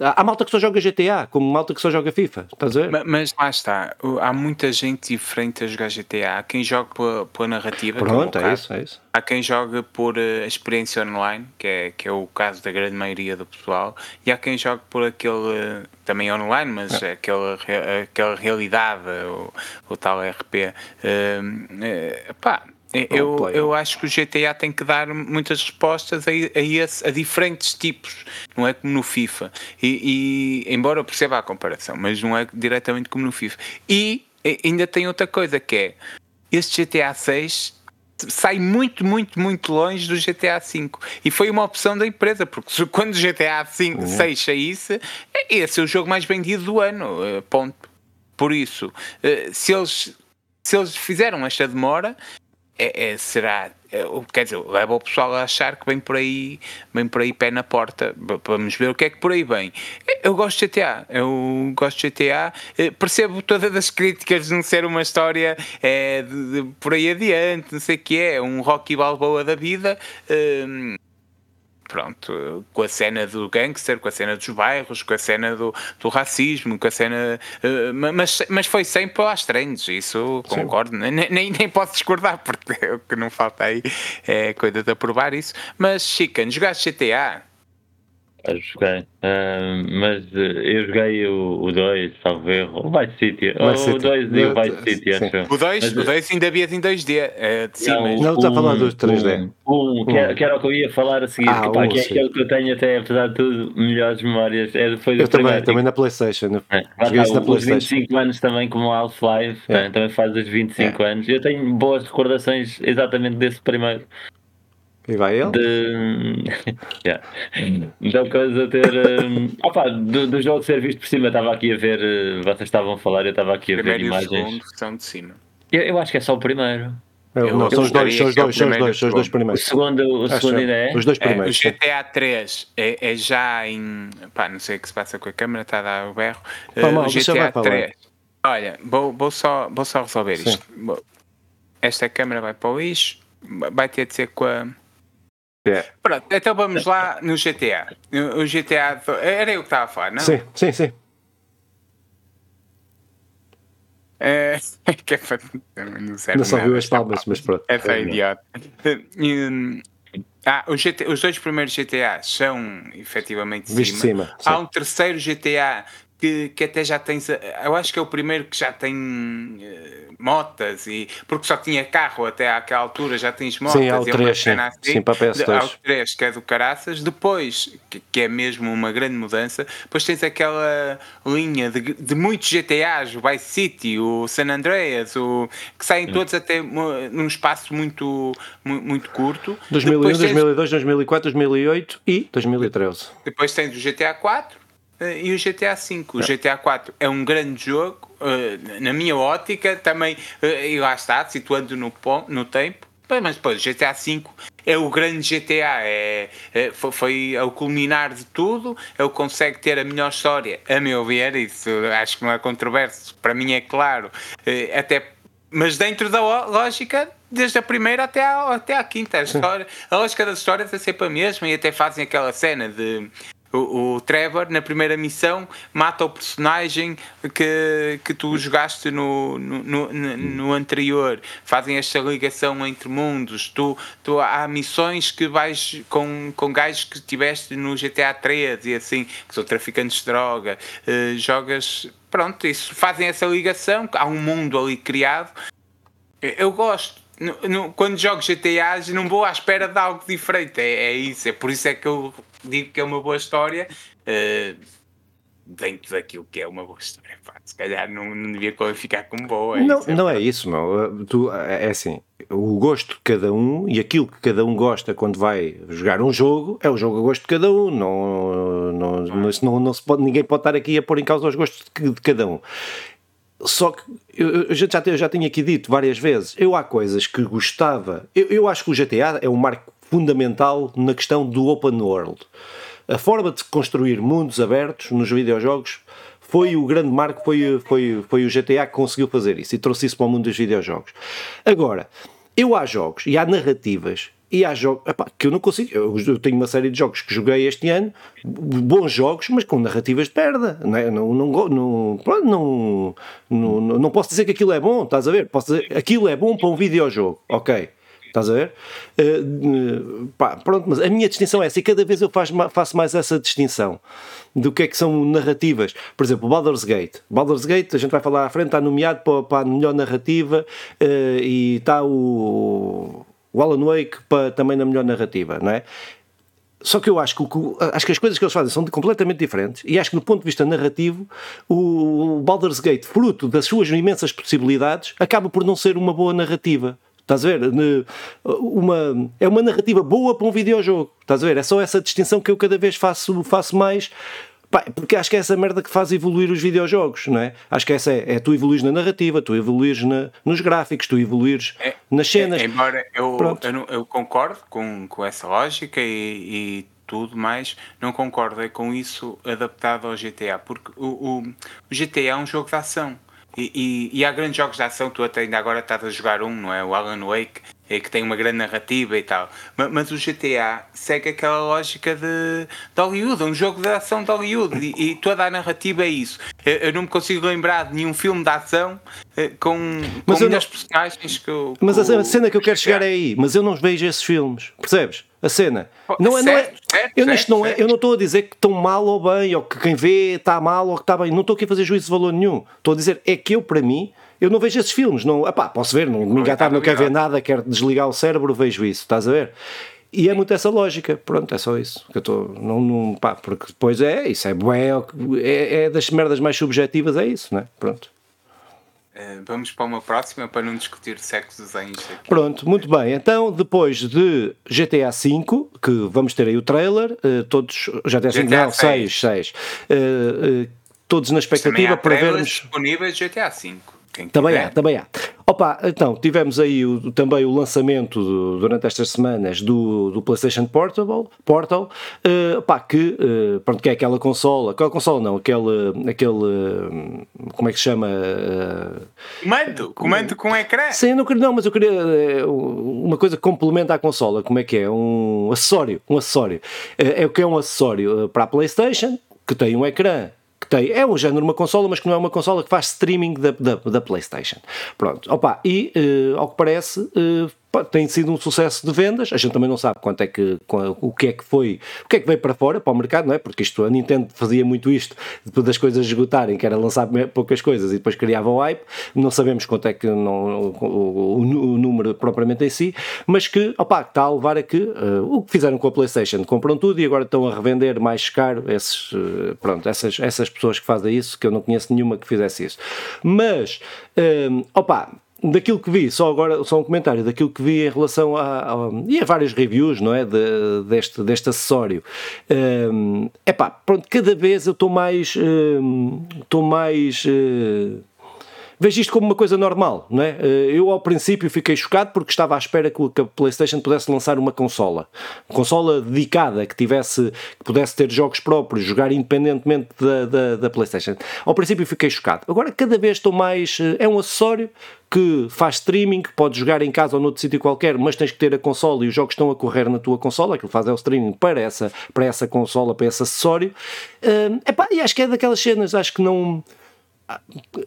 S1: Há malta que só joga GTA, como malta que só joga FIFA. Estás a ver?
S2: Mas, mas lá está. Há muita gente diferente a jogar GTA. Há quem joga pela, pela narrativa.
S1: Pronto, é, é isso, é isso.
S2: Há quem joga por uh, experiência online, que é, que é o caso da grande maioria do pessoal. E há quem joga por aquele também online, mas é. aquela, aquela realidade, o, o tal RP. Uh, uh, pá, eu, eu acho que o GTA tem que dar muitas respostas a, a, esse, a diferentes tipos, não é como no FIFA. E, e, embora eu perceba a comparação, mas não é diretamente como no FIFA. E ainda tem outra coisa que é este GTA 6 sai muito, muito, muito longe do GTA V. E foi uma opção da empresa, porque quando o GTA 5, uhum. 6 saísse, esse é o jogo mais vendido do ano. Eh, ponto. Por isso, eh, se eles, se eles fizeram esta demora, é, é, será, é, quer dizer, leva o pessoal a achar que vem por aí, vem por aí pé na porta, vamos ver o que é que por aí vem. Eu gosto de GTA, eu gosto de GTA, eh, percebo todas as críticas de não ser uma história é, de, de, por aí adiante, não sei o que é, um Rocky Balboa da vida. Hum, pronto, com a cena do gangster, com a cena dos bairros, com a cena do, do racismo, com a cena. Uh, mas, mas foi sempre às trends, isso concordo, nem, nem, nem posso discordar, porque o que não falta aí é coisa de aprovar isso. Mas, Chicken, jogaste GTA?
S3: Eu joguei, uh, mas uh, eu joguei o 2, salvo erro, o Vice City, o 2 e o Vice City, acho.
S2: O 2 o dois ainda havia em 2D, é, de cima.
S1: Não, não está a falar dos 3D.
S3: Um, um, que, era, que, era, o que eu ia falar a seguir, ah, que, pá, um, que é aquele que eu tenho até, apesar de tudo, melhores memórias, é depois
S1: Eu também, também na Playstation, né? é,
S3: joguei na Playstation. 25 anos também como Half-Life, é. também faz os 25 é. anos, eu tenho boas recordações exatamente desse primeiro.
S1: E vai ele?
S3: De... yeah. Então, coisa a ter. Um... Opa, do, do, jogo ser visto por cima, estava aqui a ver. Uh, vocês estavam a falar, eu estava aqui a ver
S2: primeiro
S3: imagens.
S2: E o segundo são de cima.
S3: Eu, eu, acho que é só o primeiro.
S1: Eu, não, são os dois, são os dois, são os dois, são os dois primeiros.
S3: O segundo, o segundo ainda é?
S1: Os dois primeiros.
S2: É, o GTA 3 é, é, já em. Pá, não sei o que se passa com a câmera, está a dar o berro. Uh,
S1: mal,
S2: o GTA 3. Olha, vou, vou, só, vou só resolver Sim. isto. Esta câmera vai para o lixo, vai ter de ser com a
S1: é.
S2: Pronto, então vamos lá no GTA. O GTA. Era eu que estava a falar, não?
S1: Sim, sim, sim.
S2: É, que é
S1: não, serve não só viu as palmas, mas pronto.
S2: É só idiota. Ah, os, GTA, os dois primeiros GTA são efetivamente de cima. cima Há um terceiro GTA que, que até já tem. Eu acho que é o primeiro que já tem uh, motas, e, porque só tinha carro até àquela altura, já tens motas.
S1: Sim, há o 3, sim. Assim, sim, para PS2.
S2: Há o 3, que é do Caraças. Depois, que, que, é mesmo uma grande mudança, depois tens aquela linha de, de muitos GTAs, o Vice City, o San Andreas, o, que saem todos até num espaço muito, muito curto.
S1: 2001, tens, 2002, 2004, 2008 e 2013.
S2: Depois tens o GTA 4 eh, e o GTA V. O GTA 4 é um grande jogo, eh, na minha ótica, também, eh, e lá está, situando no, no tempo, mas depois o GTA V é o grande GTA, é, é, foi, é o culminar de tudo, ele consegue ter a melhor história, a meu ver, isso acho que não é controverso, para mim é claro, até, mas dentro da lógica, desde a primeira até a, até a quinta, a, história, a lógica das histórias é sempre a mesma e até fazem aquela cena de o, o, Trevor, na primeira missão, mata o personagem que, que tu jogaste no, no, no, no anterior. Fazem esta ligação entre mundos. Tu, tu, há missões que vais com, com gajos que tiveste no GTA 3 e assim, que são traficantes de droga. Uh, jogas. Pronto, isso fazem essa ligação. Há um mundo ali criado. Eu gosto. No, no, quando jogo GTA, não vou à espera de algo diferente. É, é isso. É por isso é que eu digo que é uma boa história. Uh, dentro daquilo que é uma boa história, pá, se calhar não, não devia qualificar como boa.
S1: É não, isso, é não é isso, meu. Tu, é, é assim, o gosto de cada um e aquilo que cada um gosta quando vai jogar um jogo é o jogo a gosto de cada um. Não, não, não, não, não se pode, ninguém pode estar aqui a pôr em causa os gostos de, de cada um. Só que eu, eu, já, eu já aqui dito várias vezes, eu há coisas que gostava. Eu, eu acho que o GTA é um marco fundamental na questão do open world. A forma de construir mundos abertos nos videojogos foi o grande marco, foi, foi, foi o GTA que conseguiu fazer isso e trouxe isso para o mundo dos videojogos. Agora, eu há jogos e há narrativas e há jogos epá, que eu não consigo. Eu, eu, tenho uma série de jogos que joguei este ano, bons jogos, mas com narrativas de perda. Não, é? não, não, não, não, não, não, posso dizer que aquilo é bom, estás a ver? Posso dizer aquilo é bom para um videojogo, ok. Estás a ver? Uh, pá, pronto, mas a minha distinção é essa e cada vez eu faço, faço mais essa distinção do que é que são narrativas. Por exemplo, Baldur's Gate. Baldur's Gate, a gente vai falar à frente, está nomeado para, para a melhor narrativa uh, e está o, o Alan Wake para, também na melhor narrativa, não é? Só que eu acho que, acho que as coisas que eles fazem são completamente diferentes e acho que do ponto de vista narrativo o Baldur's Gate, fruto das suas imensas possibilidades, acaba por não ser uma boa narrativa. Estás a ver? Uma, é uma narrativa boa para um videojogo. Estás a ver? É só essa distinção que eu cada vez faço, faço mais. Porque acho que é essa merda que faz evoluir os videojogos, não é? Acho que essa é, é tu evoluires na narrativa, tu evoluires na, nos gráficos, tu evoluires é, nas cenas.
S2: É, embora eu, eu, eu, concordo com, com essa lógica e, e tudo, mas não concordo é com isso adaptado ao GTA, porque o, o, o GTA é um jogo de ação. E, e, e, há grandes jogos de ação, tu até ainda agora estás a jogar um, não é? O Alan Wake. É que tem uma grande narrativa e tal. Mas, mas o GTA segue aquela lógica de, de Hollywood, um jogo de ação de Hollywood e, e toda a narrativa é isso. Eu, eu, não me consigo lembrar de nenhum filme de ação eh, com, mas com melhores personagens que eu.
S1: Mas a cena que eu quero chegar é aí, mas eu não vejo esses filmes, percebes? A cena. Não é, não é, eu, certo, não é, eu não estou a dizer que estão mal ou bem, ou que quem vê está mal ou que está bem. Não estou aqui a fazer juízo de valor nenhum. Estou a dizer, é que eu, para mim, eu não vejo esses filmes. Não, epá, posso ver, não me engatar, não quero ver nada, quero desligar o cérebro, vejo isso, estás a ver? E é muito essa lógica, pronto, é só isso. Que eu estou, não, não, pá, porque depois é, isso é, é, é das merdas mais subjetivas, é isso, né? Pronto.
S2: Uh, vamos para uma próxima para não discutir sexos desenhos aqui.
S1: Pronto, muito bem. Então, depois de GTA V, que vamos ter aí o trailer, uh, todos. GTA V, GTA não, 6, 6. Uh, todos na expectativa para vermos.
S2: disponíveis GTA V.
S1: Também há, também há. Opa, então, tivemos aí o, também o lançamento do, durante estas semanas do, do PlayStation Portable, Portal, uh, opa, que, uh, pronto, que é aquela consola, aquela consola não, aquele, aquele como é que se chama? Uh,
S2: comando, comando com ecrã.
S1: Sim, não, não, mas eu queria uma coisa que complementa a consola, como é que é? Um acessório, um acessório. é o que é um acessório para a PlayStation, que tem um ecrã tem, é um género uma consola, mas que não é uma consola que faz streaming da, da, da PlayStation. Pronto, opa, e uh, ao que parece, uh, tem sido um sucesso de vendas. A gente também não sabe quanto é que, o que é que foi, o que é que veio para fora, para o mercado, não é? Porque isto, a Nintendo fazia muito isto, depois das coisas esgotarem, que era lançar poucas coisas e depois criava o hype. Não sabemos quanto é que não, o, o, o, número propriamente em si, mas que, opá, está a levar a que uh, o que fizeram com a PlayStation, compram tudo e agora estão a revender mais caro esses, uh, pronto, essas, essas pessoas que fazem isso, que eu não conheço nenhuma que fizesse isso. Mas, um, uh, opá, daquilo que vi, só agora só um comentário, daquilo que vi em relação a, a e a várias reviews, não é, de, deste, deste acessório. Um, epá, pronto, cada vez eu estou mais, estou um, mais uh, vejo isto como uma coisa normal, não é? Eh, eu ao princípio fiquei chocado porque estava à espera que a PlayStation pudesse lançar uma consola, uma consola dedicada que tivesse, que pudesse ter jogos próprios, jogar independentemente da, da, da PlayStation. Ao princípio fiquei chocado. Agora cada vez estou mais, eh, é um acessório que faz streaming, podes jogar em casa ou noutro sítio qualquer, mas tens que ter a consola e os jogos estão a correr na tua consola, aquilo faz é o streaming para essa, para essa consola, para esse acessório. Uh, epá, e acho que é daquelas cenas, acho que não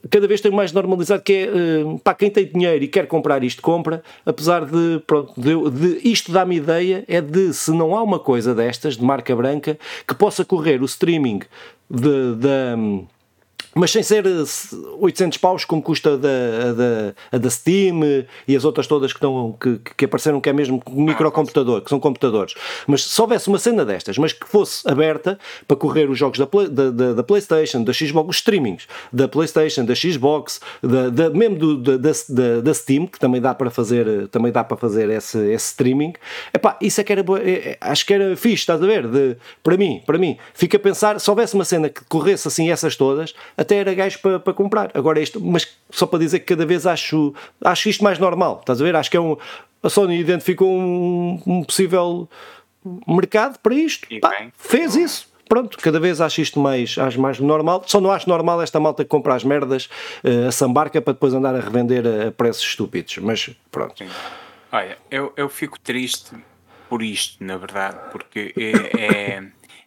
S1: cada vez tem mais normalizado que é uh, pá, quem tem dinheiro e quer comprar isto, compra, apesar de, pronto, de, de isto dá-me ideia é de se não há uma coisa destas, de marca branca, que possa correr o streaming de, de mas sem ser 800 paus como custa da, da, a da Steam e as outras todas que, estão, que, que apareceram que é mesmo microcomputador, que são computadores. Mas se houvesse uma cena destas, mas que fosse aberta para correr os jogos da, da, da, da Playstation, da Xbox, os streamings da Playstation, da Xbox, da, da, mesmo do, da, da, da Steam, que também dá para fazer, também dá para fazer esse, esse streaming, epá, isso é que era, é, é, acho que era fixe, estás a ver? De, para mim, para mim, fica a pensar, se houvesse uma cena que corresse assim essas todas, até era gajo para, para comprar. Agora isto, mas só para dizer que cada vez acho, acho isto mais normal, estás a ver? Acho que é um. A Sony identificou um, um possível mercado para isto. Pá, fez isso. Pronto, cada vez acho isto mais, acho mais normal. Só não acho normal esta malta que compra as merdas uh, a sambarca para depois andar a revender a, a preços estúpidos. Mas pronto. Sim.
S2: Olha, eu, eu fico triste por isto, na verdade, porque é, é,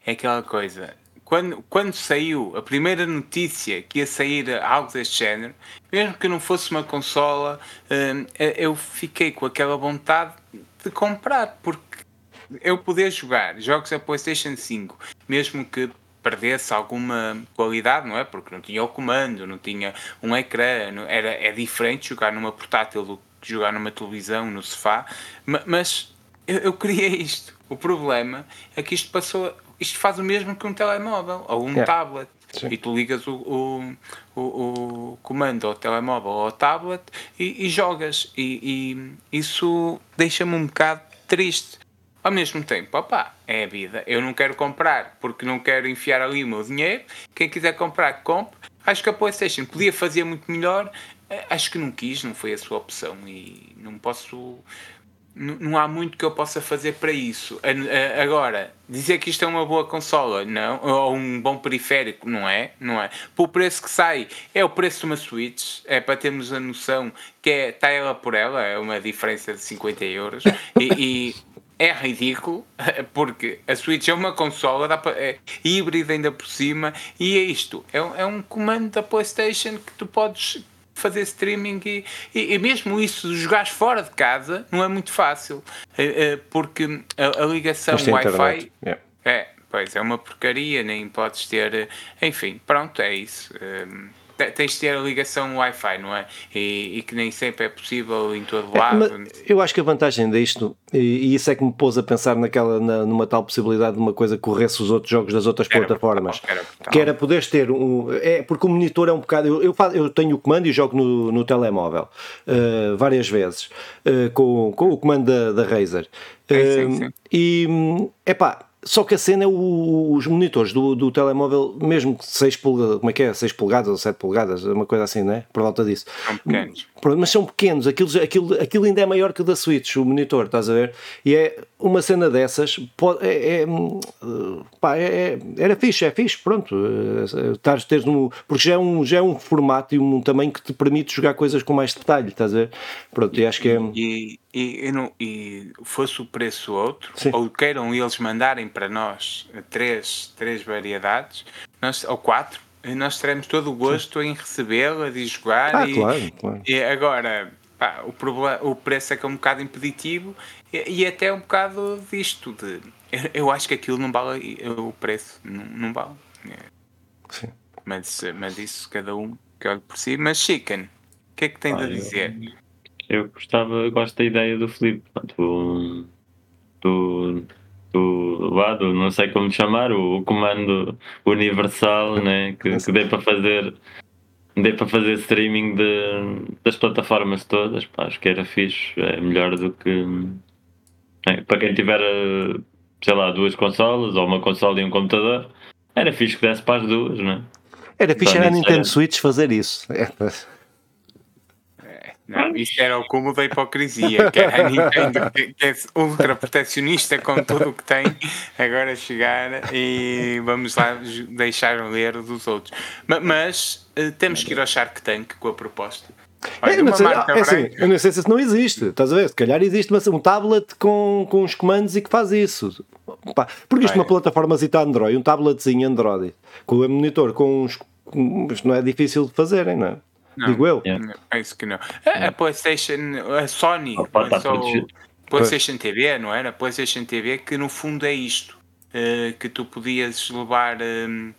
S2: é aquela coisa quando, quando saiu a primeira notícia que ia sair algo deste género, mesmo que não fosse uma consola, hum, eu fiquei com aquela vontade de comprar, porque eu poder jogar jogos da PlayStation 5, mesmo que perdesse alguma qualidade, não é? Porque não tinha o comando, não tinha um ecrã, era, é diferente jogar numa portátil do que jogar numa televisão, no sofá, mas eu, eu queria isto. O problema é que isto passou isto faz o mesmo que um telemóvel ou um yeah. tablet. Sim. E tu ligas o, o, o, o, comando ao telemóvel ou ao tablet e, e jogas. E, e isso deixa-me um bocado triste. Ao mesmo tempo, opá, é a vida. Eu não quero comprar porque não quero enfiar ali o meu dinheiro. Quem quiser comprar, compre. Acho que a PlayStation podia fazer muito melhor. Eh, acho que não quis, não foi a sua opção. E não posso não há muito que eu possa fazer para isso. Agora, dizer que isto é uma boa consola, não, ou um bom periférico, não é? Não é. Por preço que sai, é o preço de uma Switch, é para termos a noção que é, está ela por ela, é uma diferença de 50 euros, e, e é ridículo, porque a Switch é uma consola, dá é híbrida ainda por cima, e é isto, é, é um comando da PlayStation que tu podes fazer streaming e, e, e, mesmo isso, jogares fora de casa, não é muito fácil, é, é, porque a, a ligação Wi-Fi yeah. é, pois é uma porcaria, nem podes ter, enfim, pronto, é isso. Um, tens de ter a ligação Wi-Fi, não é? E, e, que nem sempre é possível em todo é, lado. É,
S1: eu acho que a vantagem disto, e, e, isso é que me pôs a pensar naquela, na, numa tal possibilidade de uma coisa que corresse os outros jogos das outras era plataformas, era que era poderes ter um. É, porque o monitor é um bocado. Eu, eu, eu tenho o comando e jogo no, no telemóvel uh, várias vezes uh, com, com o comando da, da Razer. Uh, sim, sim, sim. E, epá, só que a cena é o, os monitores do, do telemóvel, mesmo 6 polegadas, como é que é? 6 polegadas ou 7 polegadas, uma coisa assim, não é? Por volta disso.
S2: São pequenos.
S1: Mas são pequenos, aquilo, aquilo, aquilo ainda é maior que o da Switch, o monitor, estás a ver? E é uma cena dessas, pode, é, é, pá, é, é era fixe, é fixe, pronto. Estás, teres um, porque já é, um, já é um formato e um tamanho que te permite jogar coisas com mais detalhe, estás a ver? Pronto, e acho que é.
S2: E, e, e, não, e fosse o preço outro, Sim. ou queiram eles mandarem para nós três, três variedades, nós, ou quatro, nós teremos todo o gosto em recebê-la, de jogar.
S1: Ah, e, claro, claro.
S2: e agora, pá, o, problema, o preço é que é um bocado impeditivo e, e até um bocado disto de. Eu, eu, acho que aquilo não vale o preço, não, não vale.
S1: Sim.
S2: Mas, mas isso cada um que olhe por si. Mas Chicken, o que é que tens a dizer?
S3: Eu gostava, gosto da ideia do Felipe, do, do, do, lá, do não sei como chamar, o, o comando universal, né? que, que dê para fazer dê para fazer streaming de, das plataformas todas, pá, acho que era fixe, é melhor do que é, para quem tiver sei lá, duas consolas ou uma consola e um computador, era fixe que desse para as duas, não é?
S1: Era fixe era a Nintendo Switch fazer isso. É.
S2: Não, isto era o cúmulo da hipocrisia, que era a Nintendo, que, que é ultra protecionista com tudo o que tem, agora chegar e vamos lá deixar ler dos outros. Mas, mas eh, temos que ir ao Shark Tank com a proposta.
S1: Olha, é, mas, é, assim, eu não sei se isso não existe, estás a ver? Se calhar existe mas um tablet com, com os comandos e que faz isso. Porque isto é uma plataforma Android, um tabletzinho Android, com o monitor, com uns. Isto não é difícil de fazerem, não é? Não, Digo eu.
S2: Yeah. Penso que não. A, a PlayStation, a Sony, oh, lançou PlayStation TV, não era? PlayStation TV, que no fundo é isto. Uh, que tu podias levar, um,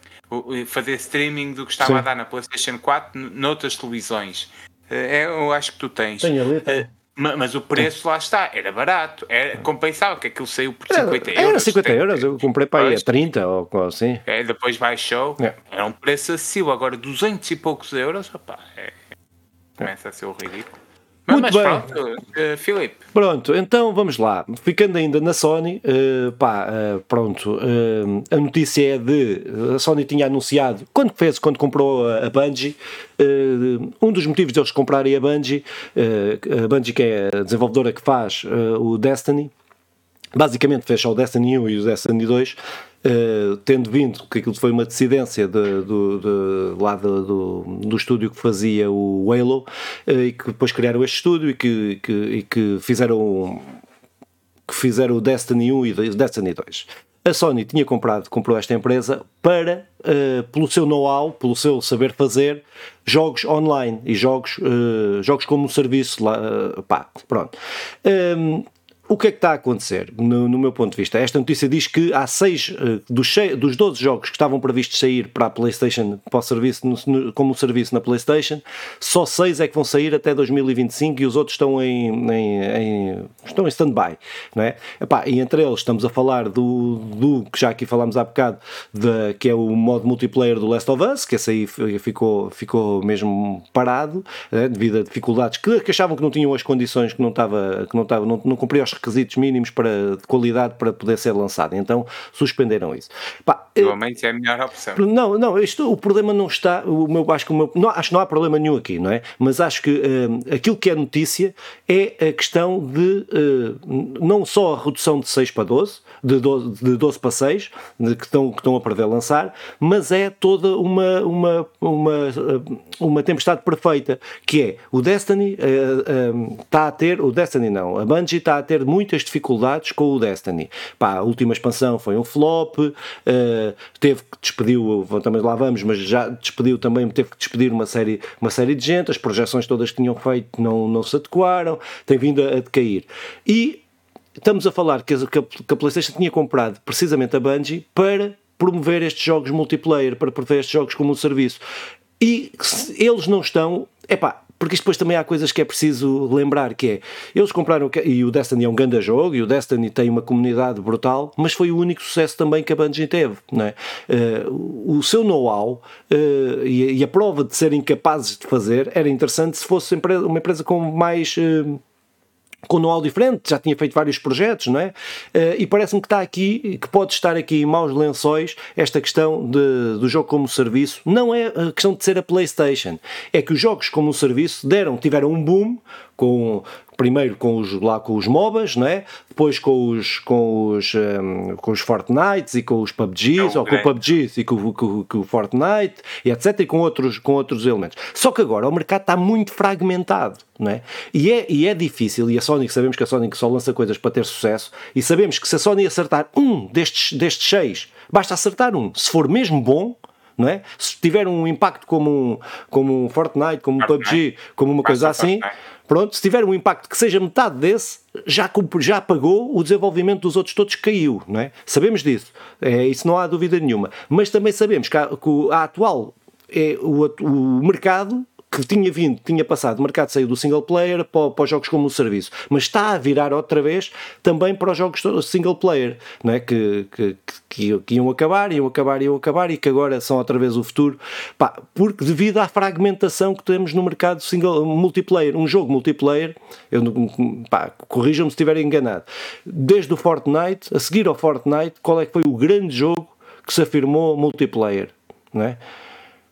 S2: fazer streaming do que estava Sim. a dar na PlayStation 4 noutras televisões. Uh, eu acho que tu tens.
S1: Tenho ali,
S2: uh, mas o preço lá está, era barato, era, compensava que aquilo saiu por 50
S1: era,
S2: euros.
S1: Era 50 euros, eu comprei para aí a 30 ou assim.
S2: É, depois baixou, é. era um preço acessível, agora 200 e poucos euros, opa, é, começa a ser o ridículo. Muito mas bem. pronto, uh, Filipe.
S1: Pronto, então vamos lá. Ficando ainda na Sony, uh, pá, uh, pronto, a notícia é de. A Sony tinha anunciado, quando fez, quando comprou a, a Bungie, um dos motivos deles comprarem a Bungie, a Bungie que é a desenvolvedora que faz o Destiny, basicamente fez só o Destiny 1 e o Destiny 2, Uh, tendo vindo que aquilo foi uma decidência de, de, lá de, do, do estúdio que fazia o Halo uh, e que depois criaram este estúdio e que, que, e que fizeram que fizeram o Destiny 1 e Destiny 2. A Sony tinha comprado, comprou esta empresa para, uh, pelo seu know-how, pelo seu saber fazer, jogos online e jogos, jogos como serviço lá, pá, pronto. Um, o que é que está a acontecer, no, no, meu ponto de vista? Esta notícia diz que há seis uh, dos, dos 12 jogos que estavam previstos sair para a PlayStation, para o serviço, no, como serviço na PlayStation, só seis é que vão sair até 2025 e os outros estão em, em, em estão em stand-by. É? Epá, e entre eles estamos a falar do, do que já aqui falámos há bocado, de, que é o modo multiplayer do Last of Us, que esse aí ficou, ficou mesmo parado, é, devido a dificuldades que, que, achavam que não tinham as condições, que não, estava, que não, estava, não, não os requisitos mínimos para, de qualidade para poder ser lançado. Então suspenderam isso.
S2: Pá, Normalmente é a melhor opção.
S1: Não, não, isto, o problema não está. O meu, acho, que meu, não, acho que não há problema nenhum aqui, não é? Mas acho que uh, aquilo que é notícia é a questão de uh, não só a redução de 6 para 12, de 12, de 12 para 6, de, que, estão, que estão a prever lançar, mas é toda uma, uma, uma, uma tempestade perfeita, que é o Destiny uh, está a ter, o Destiny não, a Bungie está a ter muitas dificuldades com o Destiny. Pá, a última expansão foi um flop, uh, teve que despediu, também lá vamos, mas já despediu também, teve que despedir uma série, uma série de gente, as projeções todas que tinham feito não, não se adequaram, tem vindo a, a decair. E estamos a falar que a, que a PlayStation tinha comprado precisamente a Bungie para promover estes jogos multiplayer, para promover estes jogos como um serviço. E eles não estão. Epá, porque depois também há coisas que é preciso lembrar, que é, eles compraram, e o Destiny é um grande jogo, e o Destiny tem uma comunidade brutal, mas foi o único sucesso também que a Bungie teve, não é? Uh, o seu know-how uh, e, e, a prova de serem capazes de fazer era interessante se fosse uma empresa com mais... Uh, com know-how diferente, já tinha feito vários projetos, não é? Eh, e parece-me que está aqui, que pode estar aqui em maus lençóis esta questão de, do jogo como serviço. Não é a questão de ser a PlayStation, é que os jogos como serviço deram, tiveram um boom com primeiro com os, lá com os MOBAs, não é? depois com os, com os, um, com os Fortnites e com os PUBGs, ou com o PUBG e com, com, com, o Fortnite, e etc. e com outros, com outros elementos. Só que agora o mercado está muito fragmentado, não é? E é, e é difícil, e a Sony, sabemos que a Sony só lança coisas para ter sucesso, e sabemos que se a Sony acertar um destes, destes seis, basta acertar um, se for mesmo bom, não é? Se tiver um impacto como um, como um Fortnite, como um PUBG, como uma coisa assim, Fortnite Pronto, se tiver um impacto que seja metade desse, já, já pagou o desenvolvimento dos outros todos caiu, não é? Sabemos disso, é, isso não há dúvida nenhuma. Mas também sabemos que a, que a atual é, o, o mercado que tinha vindo, tinha passado, o mercado saiu do single player para, para, os jogos como um serviço, mas está a virar outra vez também para os jogos single player, não é? que, que, que, que iam acabar, iam acabar, iam acabar e que agora são outra vez o futuro, Pá, porque devido à fragmentação que temos no mercado single, multiplayer, um jogo multiplayer, eu, corrijam-me se estiver enganado, desde o Fortnite, a seguir ao Fortnite, qual é que foi o grande jogo que se afirmou multiplayer, não é?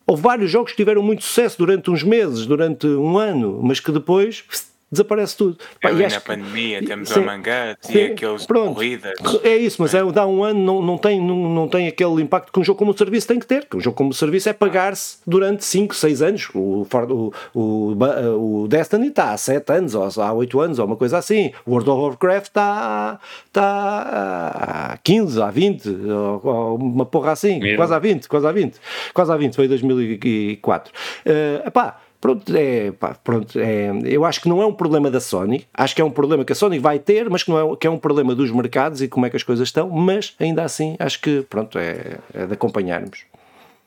S1: Houve vários jogos que tiveram muito sucesso durante uns meses, durante um ano, mas que depois desaparece tudo.
S2: Pá, e na pandemia temos sim, a Mangat e aqueles pronto, corridas.
S1: É isso, mas é, dá um ano não, não, tem, não, não tem aquele impacto que um jogo como serviço tem que ter. Que um jogo como serviço é pagar-se durante 5, 6 anos. O, o, o, o Destiny está há 7 anos, ou há 8 anos, ou uma coisa assim. O World of Warcraft está, está há 15, há 20, ou, ou uma porra assim, Mesmo. quase há 20, quase há 20. Quase há 20, foi 2004. Uh, epá, Pronto, é, pá, pronto é, eu acho que não é um problema da Sony, acho que é um problema que a Sony vai ter, mas que, não é, que é um problema dos mercados e como é que as coisas estão, mas ainda assim acho que pronto, é, é de acompanharmos.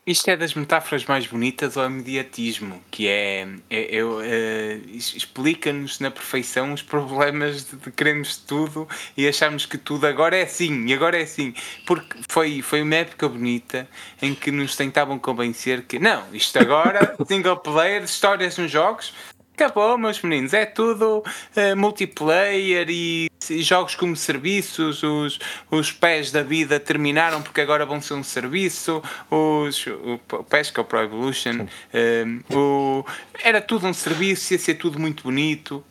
S2: Isto é das metáforas mais bonitas ao imediatismo, que é, é, é uh, explica-nos na perfeição os problemas de, de, queremos tudo e acharmos que tudo agora é assim, e agora é assim. Porque foi, foi uma época bonita em que nos tentavam convencer que não, isto agora, single player, histórias nos jogos, acabou, meus meninos. É tudo uh, multiplayer e, jogos como serviços. Os, os pés da vida terminaram porque agora vão ser um serviço. Os, o, o PES, que é o Pro Evolution, uh, o, era tudo um serviço, ia ser tudo muito bonito.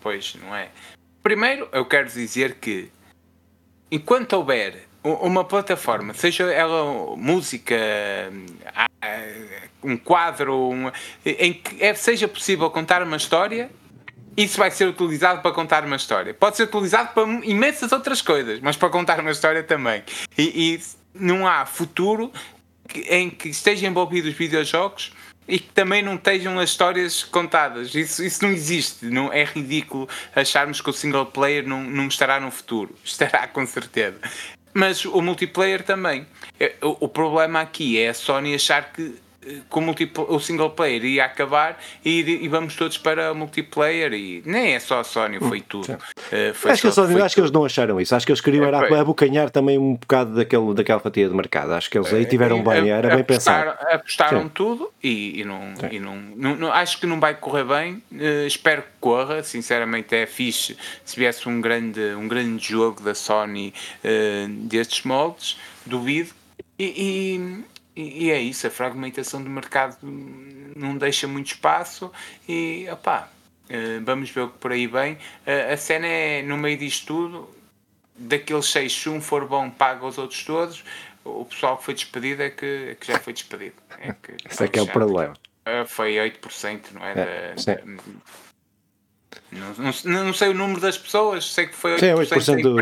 S2: Pois, não é? Primeiro, eu quero dizer que enquanto houver uma plataforma, seja ela música, um quadro, um, em que é, seja possível contar uma história, isso vai ser utilizado para contar uma história. Pode ser utilizado para imensas outras coisas, mas para contar uma história também. E, e não há futuro em que estejam envolvidos videojogos e que também não estejam as histórias contadas. Isso, isso não existe. Não, é ridículo acharmos que o single player não, não estará no futuro. Estará com certeza. Mas o multiplayer também. É, o, o problema aqui é a Sony achar que com o, single player ia acabar e, e, vamos todos para o multiplayer e nem é só a Sony, foi hum, tudo. Uh,
S1: foi acho, só, que, Sony, acho que eles não acharam isso, acho que eles queriam é, era abocanhar também um bocado daquele, daquela fatia de mercado, acho que eles aí tiveram bem, era bem pensado.
S2: Apostaram Sim. tudo e, e, não, e não, não, não, acho que não vai correr bem, uh, espero que corra, sinceramente é fixe se viesse um grande, um grande jogo da Sony uh, destes moldes, duvido. e, e, é isso, a fragmentação do mercado não deixa muito espaço e opá, eh, vamos ver o que por aí vem. Eh, a cena é, no meio disto tudo, daqueles seis, se um for bom, paga os outros todos. O pessoal que foi despedido é que, é que já foi despedido. É
S1: que, Esse é que é o problema.
S2: Eh, foi 8%, não é? é da, não, não, não, sei o número das pessoas, sei que foi 8%, sim, 8% do,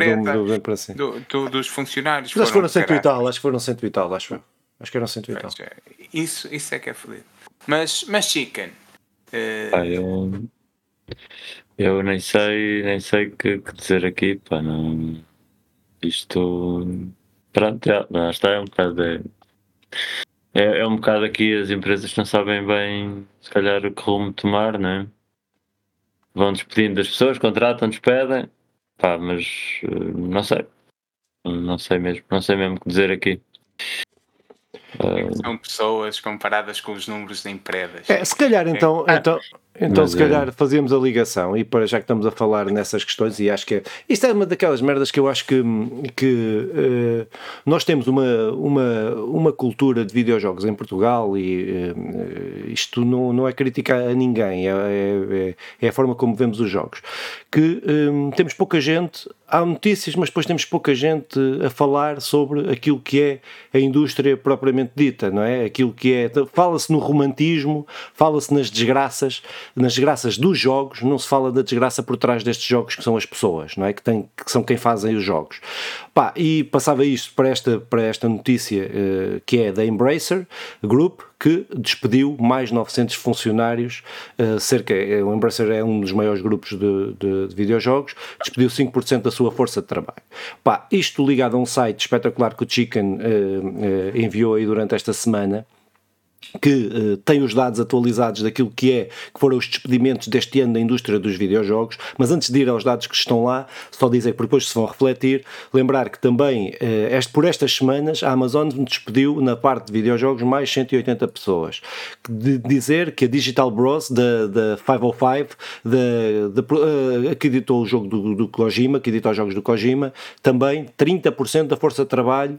S2: do, do, do, dos funcionários.
S1: Mas foram, foram cento e tal, acho que foram cento e tal, acho eu. Acho que eram 100 e tal.
S2: É. Isso, isso é que é fodido. Mas, mas Chicken.
S3: Uh... Ah, eu, eu nem sei, nem sei o que, que, dizer aqui, pá, não. Isto. Pronto, já, não, está, é um bocado. É, é, é um bocado aqui as empresas não sabem bem, se calhar, o que rumo tomar, né? Vão despedindo das pessoas, contratam, despedem, pá, mas uh, não sei. Não sei mesmo, não sei mesmo o que dizer aqui.
S2: São pessoas comparadas com os números de empresas.
S1: É, se calhar então, é. Então, então se calhar é. fazíamos a ligação e para já que estamos a falar nessas questões e acho que é, isto é uma daquelas merdas que eu acho que, que uh, nós temos uma, uma, uma cultura de videojogos em Portugal e uh, isto não, não é criticar a ninguém, é, é, é, a forma como vemos os jogos. Que um, temos pouca gente há notícias, mas depois temos pouca gente a falar sobre aquilo que é a indústria propriamente dita, não é? Aquilo que é. Fala-se no romantismo, fala-se nas desgraças, nas desgraças dos jogos, não se fala da desgraça por trás destes jogos que são as pessoas, não é? Que, tem, que são quem fazem os jogos. Pá, e passava isto para esta, para esta notícia uh, que é da Embracer Group, que despediu mais 900 funcionários, uh, cerca, eh, o Embracer é um dos maiores grupos de, de, de videojogos, despediu 5% da sua força de trabalho. Pá, isto ligado a um site espetacular que o Chicken uh, uh, enviou aí durante esta semana, que uh, tem os dados atualizados daquilo que é que foram os despedimentos deste ano da indústria dos videojogos, mas antes de ir aos dados que estão lá, só dizer que depois se vão refletir, lembrar que também uh, este, por estas semanas a Amazon despediu na parte de videojogos mais 180 pessoas. De dizer que a Digital Bros da, da 505, da, da, uh, que editou o jogo do, do Kojima, que editou os jogos do Kojima, também 30% da força de trabalho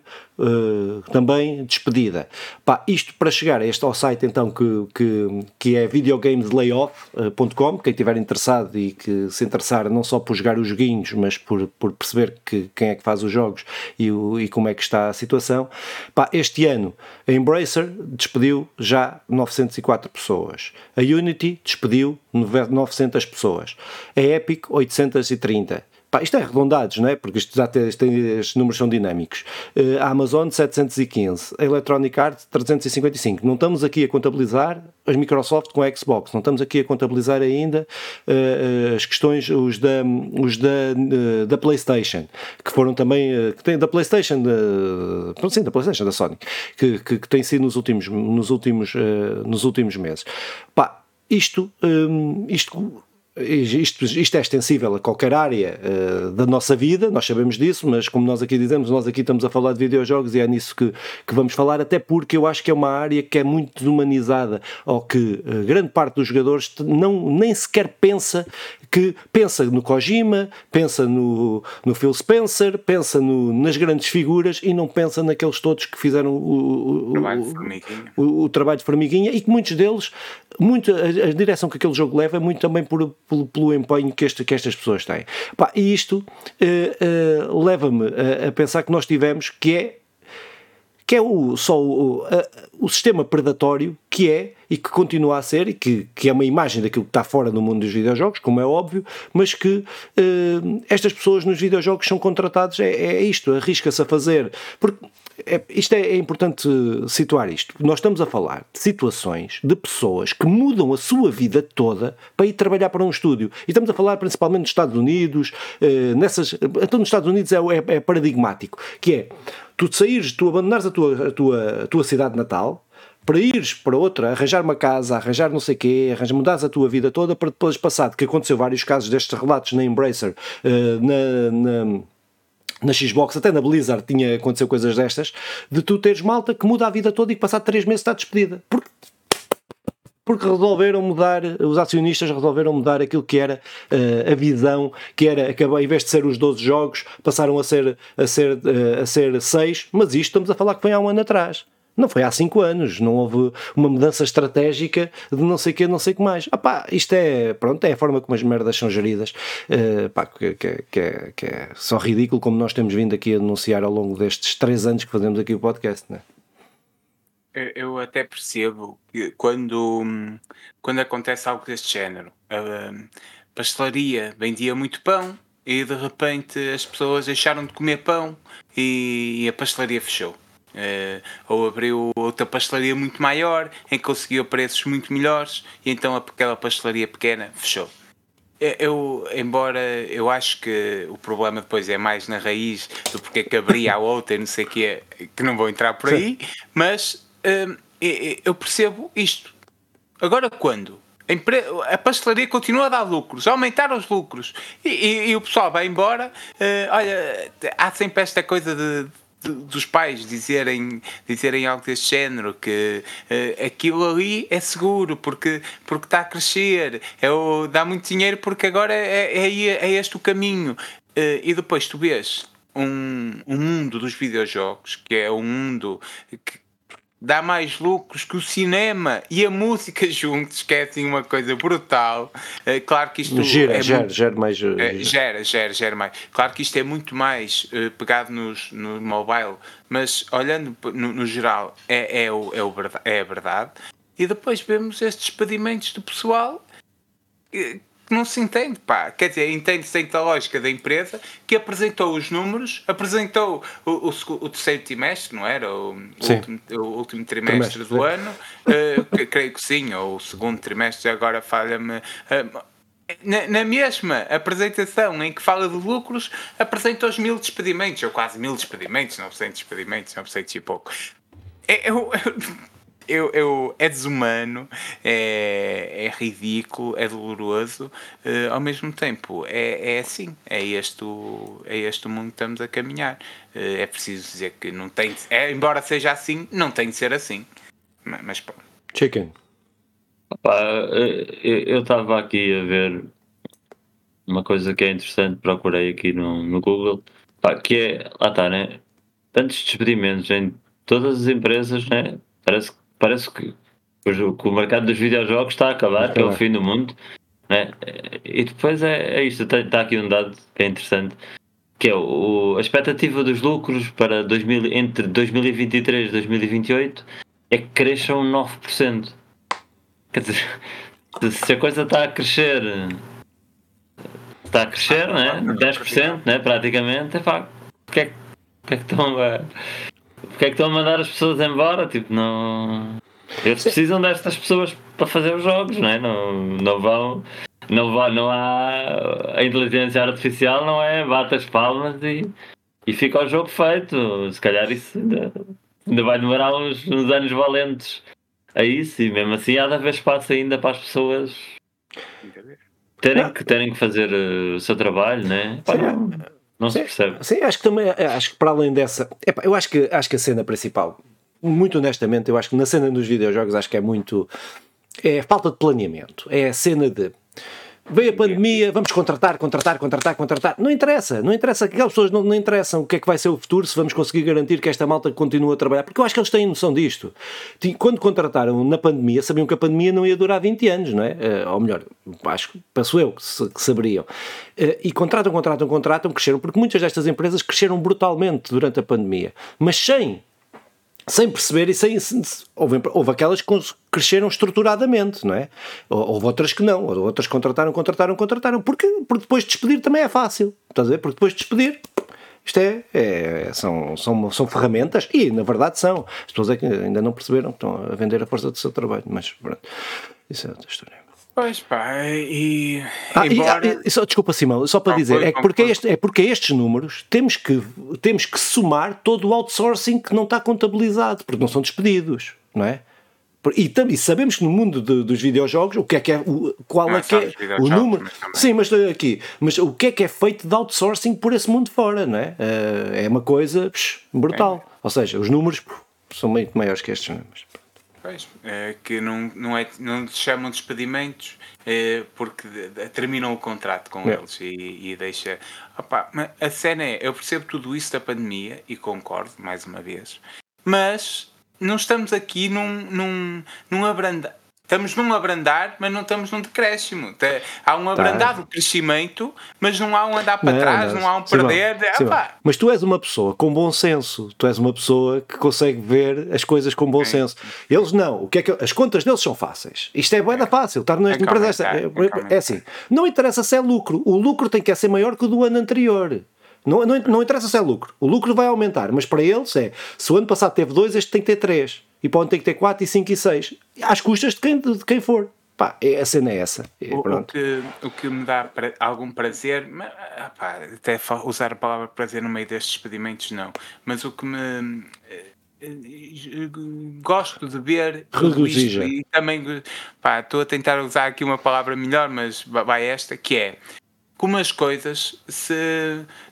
S1: também despedida. Pá, isto para chegar a este ao site então que, que, que é videogameslayoff.com, quem estiver interessado e que se interessar não só por jogar os joguinhos, mas por, por perceber que, quem é que faz os jogos e, o, e como é que está a situação. Pá, este ano a Embracer despediu já 904 pessoas, a Unity despediu 900 pessoas, a Epic 830 Pá, isto é arredondados, não é? Porque isto tem, estes números são dinâmicos. Uh, a Amazon 715, a Electronic Arts 355. Não estamos aqui a contabilizar as Microsoft com a Xbox, não estamos aqui a contabilizar ainda uh, as questões, os da, os da, uh, da PlayStation, que foram também, que tem da PlayStation, da, sim, da PlayStation, da Sony, que, que, que tem sido nos últimos, nos últimos, nos últimos meses. Pá, isto, um, isto isto, isto, é extensível a qualquer área uh, da nossa vida, nós sabemos disso, mas como nós aqui dizemos, nós aqui estamos a falar de videojogos e é nisso que, que vamos falar, até porque eu acho que é uma área que é muito desumanizada, ou que uh, grande parte dos jogadores não, nem sequer pensa que pensa no Kojima, pensa no, no Phil Spencer, pensa no, nas grandes figuras e não pensa naqueles todos que fizeram o, o, trabalho, o, o, o trabalho de formiguinha e que muitos deles, muito, a, a, direção que aquele jogo leva é muito também por, pelo, pelo empenho que, este, que estas pessoas têm. Pá, e isto uh, uh, leva-me a, a pensar que nós tivemos que é que é o, só o, a, o sistema predatório que é e que continua a ser, e que, que é uma imagem daquilo que está fora do mundo dos videojogos, como é óbvio, mas que uh, estas pessoas nos videojogos são contratados, é, é isto, arrisca-se a fazer. Porque é, isto é, é, importante situar isto. Nós estamos a falar de situações de pessoas que mudam a sua vida toda para ir trabalhar para um estúdio. E estamos a falar principalmente nos Estados Unidos, uh, nessas. Então, nos Estados Unidos é, é, é paradigmático, que é tu saíres, tu abandonares a tua, a tua, a tua cidade natal, para ires para outra, arranjar uma casa, arranjar não sei o quê, arranjar, mudares a tua vida toda para depois passar, que aconteceu vários casos destes relatos na Embracer, uh, na, na na Xbox, até na Blizzard tinha acontecido coisas destas, de tu teres malta que muda a vida toda e que passado três meses está despedida. Porque porque resolveram mudar, os acionistas resolveram mudar aquilo que era uh, a visão, que era, acabou, em vez de ser os 12 jogos, passaram a ser, a ser, uh, a ser 6, mas isto estamos a falar que foi há um ano atrás. Não foi há 5 anos, não houve uma mudança estratégica de não sei o que, não sei o que mais. Ah pá, isto é, pronto, é a forma como as merdas são geridas, uh, pá, que, que, que, é, que é só ridículo como nós temos vindo aqui a denunciar ao longo destes 3 anos que fazemos aqui o podcast, não é?
S2: Eu até percebo que quando, quando acontece algo deste género, a pastelaria vendia muito pão e de repente as pessoas deixaram de comer pão e a pastelaria fechou. Uh, ou abriu outra pastelaria muito maior em que conseguiu preços muito melhores e então aquela pastelaria pequena fechou. Eu, embora eu acho que o problema depois é mais na raiz do porque que abria a outra e não sei o que é, que não vou entrar por aí, mas Hum, eu percebo isto. Agora quando? A pastelaria continua a dar lucros, a aumentar os lucros e, e, e o pessoal vai embora. Uh, olha, há sempre esta coisa de, dos pais dizerem, dizerem algo deste género, que uh, aquilo ali é seguro porque, porque está a crescer, é o, dá muito dinheiro porque agora é, é, é este o caminho. Uh, e depois tu vês um, um mundo dos videojogos, que é um mundo que, dá mais lucros que o cinema e a música juntos, que é assim uma coisa brutal. Uh, claro que isto
S1: gera,
S2: é
S1: gera, muito, gera mais. Uh,
S2: gera, gera, gera mais. Claro que isto é muito mais pegado nos, no mobile, mas olhando no, no geral é, é, o, é, o, é a verdade. E depois vemos estes despedimentos do pessoal não se entende, pá. Quer dizer, entende-se dentro da lógica da empresa que apresentou os números, apresentou o, o, o terceiro trimestre, não era? O, último, o último, trimestre, trimestre do ano, uh, creio que sim, ou o segundo trimestre, agora falha-me. Uh, na, na, mesma apresentação em que fala de lucros, apresenta os mil despedimentos, ou quase mil despedimentos, 900 despedimentos, 900 e pouco. É, eu, eu, eu, eu, é desumano, é, é ridículo, é doloroso, uh, ao mesmo tempo é, é assim, é este, o, é este o mundo que estamos a caminhar. Uh, é preciso dizer que não tem, é, embora seja assim, não tem de ser assim. Mas, mas pô.
S1: Chicken.
S3: Opa, eu estava aqui a ver uma coisa que é interessante, procurei aqui no, no Google, pá, que é, lá está, né? Tantos despedimentos em todas as empresas, né? Parece que parece que, que o mercado dos videojogos está a acabar, que é o fim do mundo. Né? E depois é, é isto, está aqui um dado que é interessante, que é o, a expectativa dos lucros para 2000, entre 2023 e 2028 é que cresçam 9%. Quer dizer, se a coisa está a crescer, está a crescer, né? 10%, né? praticamente, é pá, porque é, porque é que estão a porque é que estão a mandar as pessoas embora? Tipo, não. Eles precisam destas pessoas para fazer os jogos, não é? Não, não vão. Não, vão, não há. A inteligência artificial não é bate as palmas e, e fica o jogo feito. Se calhar isso ainda, ainda vai demorar uns, uns anos valentes a isso e mesmo assim há de haver espaço ainda para as pessoas terem que, terem que fazer uh, o seu trabalho, né? Pá, não, não sim, se percebe.
S1: Sim, acho que também, acho que para além dessa, eu acho que, acho que a cena principal, muito honestamente, eu acho que na cena dos videojogos, acho que é muito, é falta de planeamento, é a cena de Veio a pandemia, vamos contratar, contratar, contratar, contratar. Não interessa, não interessa, aquelas pessoas não, não interessam o que é que vai ser o futuro, se vamos conseguir garantir que esta malta continua a trabalhar, porque eu acho que eles têm noção disto. Quando contrataram na pandemia, sabiam que a pandemia não ia durar 20 anos, não é? Eh, ou melhor, acho que penso eu que, saberiam. Eh, e contratam, contratam, contratam, cresceram, porque muitas destas empresas cresceram brutalmente durante a pandemia, mas sem sem perceber e sem. Houve, houve aquelas que cresceram estruturadamente, não é? Houve outras que não, outras contrataram, contrataram, contrataram, porque, porque depois despedir também é fácil, estás a ver? Porque depois despedir. Isto é, é, são, são, são ferramentas e, na verdade, são. As pessoas é que ainda não perceberam que estão a vender a força do seu trabalho, mas pronto, isso é outra história.
S2: Pois pá, e.
S1: Ah, embora... e, ah, só, desculpa, Simão, só para dizer, é porque, este, é porque estes números temos que, temos que somar todo o outsourcing que não está contabilizado, porque não são despedidos, não é? E, também sabemos que no mundo de, dos videojogos, o que é que é, o, qual
S2: Não
S1: é que é o número.
S2: mas.
S1: Sim, mas estou aqui. Mas o que é que é feito de outsourcing por esse mundo fora, não é? Eh, é uma coisa psh, brutal. Ou seja, os números são muito maiores que estes números.
S2: Pois, é, que não, não, é, não se chamam despedimentos é, porque de- de- terminam o contrato com
S1: É.
S2: eles e, e deixa. Opá, mas a cena é, eu percebo tudo isso da pandemia e concordo, mais uma vez, mas não estamos aqui num, num, num abrandar. Estamos num abrandar, mas não estamos num decréscimo. Há um abrandado crescimento, mas não há um andar para trás, não, há um perder.
S1: Simão,
S2: Opá,
S1: Mas tu és uma pessoa com bom senso, tu és uma pessoa que consegue ver as coisas com bom
S2: Sim.
S1: senso. Eles não. O que é que as contas deles são fáceis. Isto é bué da fácil. Estar nesta
S2: É
S1: empresa
S2: é
S1: é, é assim. Não interessa se é lucro. O lucro tem que ser maior que o do ano anterior. Não, não, não interessa se é lucro. O lucro vai aumentar, mas para eles é se o ano passado teve dois, este tem que ter três. E onde tem que ter quatro e cinco e seis. Às custas de quem, de quem for. Pá, é- a cena é essa. É,
S2: O, que, o que me dá pra- algum prazer, mas, ah, pá, até usar a palavra prazer no meio destes despedimentos, não. Mas o que me eh, eh, gosto de ver
S1: Regozija.
S2: e também pá, estou a tentar usar aqui uma palavra melhor, mas va- vai esta, que é como as coisas se,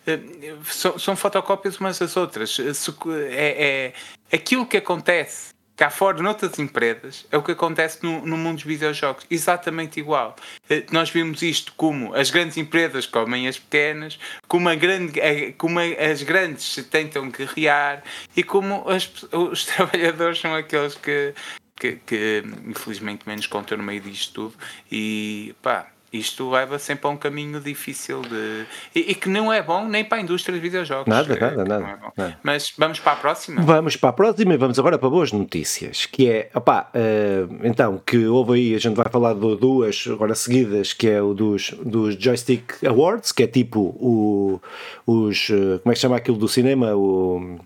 S2: eh, são, são fotocópias umas das outras. Se- é, é aquilo que acontece cá fora noutras empresas é o que acontece no, no mundo dos videojogos, exatamente igual. Eh, Nós vimos isto como as grandes empresas comem as pequenas, como, a grande, eh, como as grandes se tentam guerrear e como as- os trabalhadores são aqueles que, que, que, infelizmente menos contam no meio disto tudo e pá. Isto leva sempre a um caminho difícil de. E, e que não é bom nem para a indústria dos videojogos.
S1: Nada, nada,
S2: não
S1: nada,
S2: é
S1: nada.
S2: Mas vamos para a próxima?
S1: Vamos para a próxima e vamos agora para boas notícias, que é, opá, eh, então, que houve aí, a gente vai falar de duas agora seguidas, que é o dos, dos Joystick Awards, que é tipo o, os, eh, como é que se chama aquilo do cinema, o...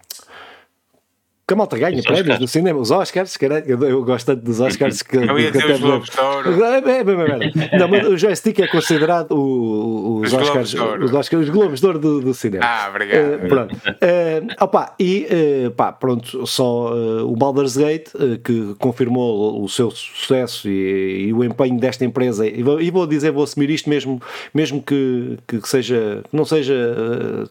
S1: Que a malta ganha
S3: Os
S1: prémios do cinema, os Oscars, caralho, eu, eu gosto tanto dos Oscars que,
S2: Eu ia
S1: que
S2: dizer os Globos de Ouro.
S1: É, é, é, é. Não, mas o joystick é considerado o- o- os,
S2: Os
S1: Oscars, os, Oscars, os Globos de Ouro do, do cinema.
S2: Ah, obrigado.
S1: Eh, pronto. Eh, opa, e eh, pá, pronto, só eh, o Baldur's Gate que confirmou o seu sucesso e, e o empenho desta empresa. E vou, e vou dizer, vou assumir isto mesmo, mesmo que, que seja, que não seja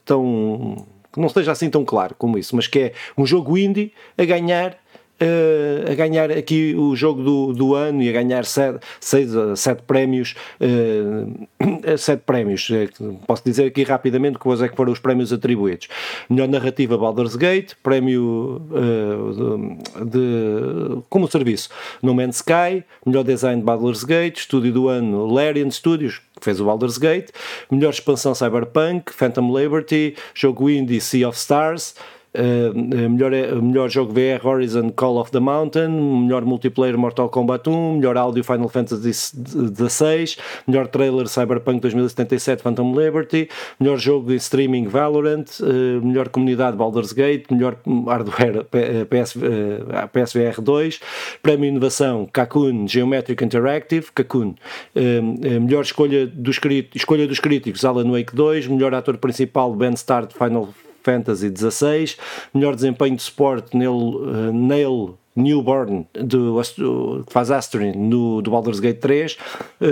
S1: tão. Que não esteja assim tão claro como isso, mas que é um jogo indie a ganhar eh, a ganhar aqui o jogo do, do ano e a ganhar sete, seis, a sete prémios eh, sete prémios eh, posso dizer aqui rapidamente quais é que foram os prémios atribuídos. Melhor narrativa Baldur's Gate prémio eh, de, de- como serviço No Man's Sky melhor design Baldur's Gate estúdio do ano Larian Studios que fez o Baldur's Gate melhor expansão Cyberpunk Phantom Liberty jogo indie Sea of Stars Uh, melhor, melhor jogo VR Horizon Call of the Mountain, melhor multiplayer Mortal Kombat 1, melhor áudio Final Fantasy XVI, melhor trailer Cyberpunk 2077 Phantom Liberty, melhor jogo de streaming Valorant, uh, melhor comunidade Baldur's Gate, melhor hardware PS, PSVR 2, prémio inovação Cocoon Geometric Interactive, uh, melhor escolha dos, escolha dos críticos Alan Wake 2, melhor ator principal Ben Starr Final Fantasy XVI, melhor desempenho de suporte Neil, eh, Neil Newborn do, Ast- que faz Astrid no, do Baldur's Gate 3 eh,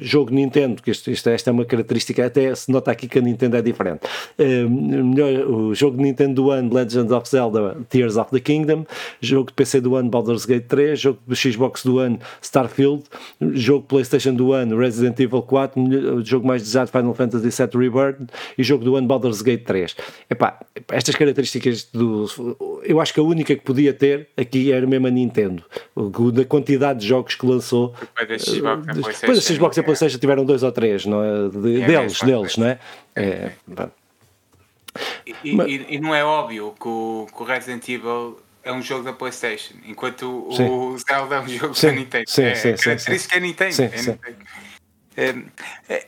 S1: jogo Nintendo que isto, isto- esta é uma característica até se nota aqui que a Nintendo é diferente. Eh, melhor, o jogo Nintendo do ano Legend of Zelda Tears of the Kingdom jogo de PC do ano Baldur's Gate 3 jogo de Xbox do ano Starfield jogo Playstation do ano Resident Evil 4 melhor- jogo mais desejado Final Fantasy VII Rebirth e jogo do ano Baldur's Gate 3 Epá, estas características do eu acho que a única que podia ter aqui era mesmo a Nintendo da quantidade de jogos que lançou
S2: Depois da Xbox e a
S1: depois
S2: PlayStation,
S1: da Xbox e a
S2: é.
S1: Playstation tiveram dois ou três não é? De-
S2: É
S1: deles,
S2: mesmo,
S1: deles,
S2: é.
S1: não é? é pá.
S2: E, e- e não é óbvio que o, que o Resident Evil é um jogo da PlayStation, enquanto o,
S1: Sim.
S2: o Zelda é um jogo
S1: Sim,
S2: da Nintendo.
S1: sim,
S2: é
S1: sim, sim,
S2: característica é Nintendo.
S1: Sim,
S2: é
S1: sim.
S2: Nintendo. É, é,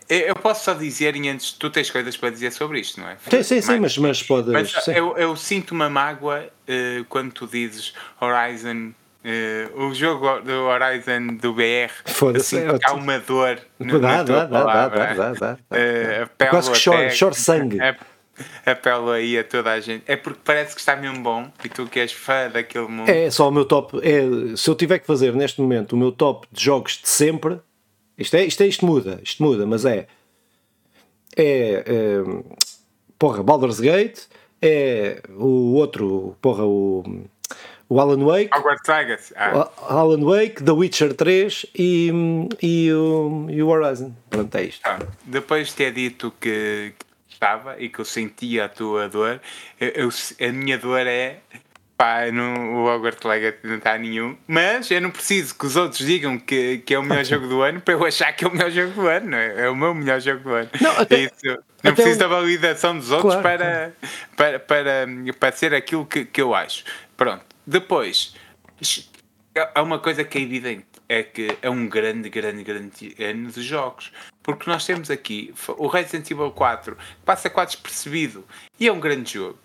S2: eu posso só dizer, e antes tu tens coisas para dizer sobre isto, não é?
S1: sim, sim, sim, mas, mas pode
S2: Mas eu, eu sinto uma mágoa eh, quando tu dizes Horizon, eh, o jogo do Horizon do BR,
S1: Foda-se,
S2: assim, há uma dor
S1: Dá,
S2: na
S1: dá, dá, dá, dá, dá, dá.
S2: Eh, apelo
S1: Quase que choro, choro sangue.
S2: Apelo aí a toda a gente. É porque parece que está mesmo bom e tu que és fã daquele mundo.
S1: É só o meu top. É, se eu tiver que fazer neste momento o meu top de jogos de sempre, isto, é, isto, é, isto muda, isto muda, mas é. É. é porra, Baldur's Gate, é o outro, porra, o. O Alan Wake,
S2: ah.
S1: Alan Wake, The Witcher 3 e, e, o, e o Horizon. Pronto, é isto.
S2: Ah, depois de ter dito que, estava e que eu sentia a tua dor, eu, eu a minha dor é pá, não, o Hogwarts Legacy não está nenhum, mas eu não preciso que os outros digam que, que é o melhor jogo do ano para eu achar que é o melhor jogo do ano, é? É o meu melhor jogo do ano. Não, até, Isso, não preciso um... da validação dos outros claro, para, Para, para, para ser aquilo que, que eu acho. Pronto. Depois, há uma coisa que é evidente, é que é um grande, grande, grande ano de jogos. Porque nós temos aqui o Resident Evil 4, que passa quase despercebido, e é um grande jogo.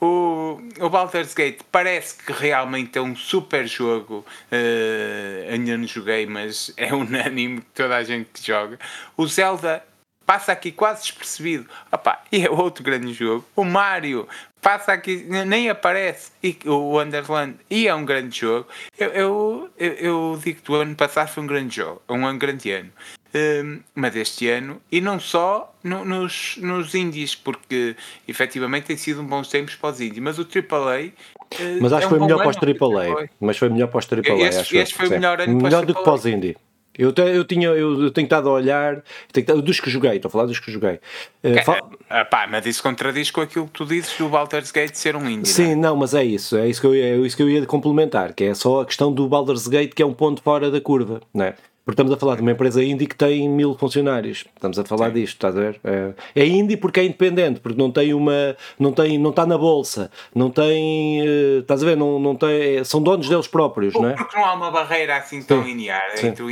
S2: O, o Baldur's Gate parece que realmente é um super jogo. Uh, ainda não joguei, mas é unânime toda a gente que joga. O Zelda passa aqui quase despercebido. Opa, e é outro grande jogo. O Mario passa aqui, nem aparece. E o Wonderland, e é um grande jogo. Eu, eu, eu, digo que o ano passado foi um grande jogo, um grande ano. Um, mas este ano, e não só no, nos, nos indies, porque efetivamente tem sido um bons tempos para os indies, mas o AAA.
S1: Uh, mas acho é que foi melhor para os AAA. Mas foi melhor para os AAA.
S2: Este, acho este foi o melhor ano
S1: Melhor do que para os indie. Eu, te, eu, tinha, eu, eu tenho estado a olhar tenho, dos que joguei, estou a falar dos que joguei.
S2: Uh, fal... ah, pá, mas isso contradiz com aquilo que tu dizes do Baldur's Gate ser um indie.
S1: Sim, não, é? não, mas é isso, é isso, que eu, é isso que eu ia complementar, que é só a questão do Baldur's Gate que é um ponto fora da curva, não é? Porque estamos a falar de uma empresa indie que tem mil funcionários. Estamos a falar Sim. disto, estás a ver? É, é indie porque é independente, porque não tem uma. não, tem, não está na bolsa, não tem. Uh, estás a ver? Não, não tem, são donos deles próprios,
S2: não
S1: é?
S2: Porque não há uma barreira assim tão Sim. linear. Entre,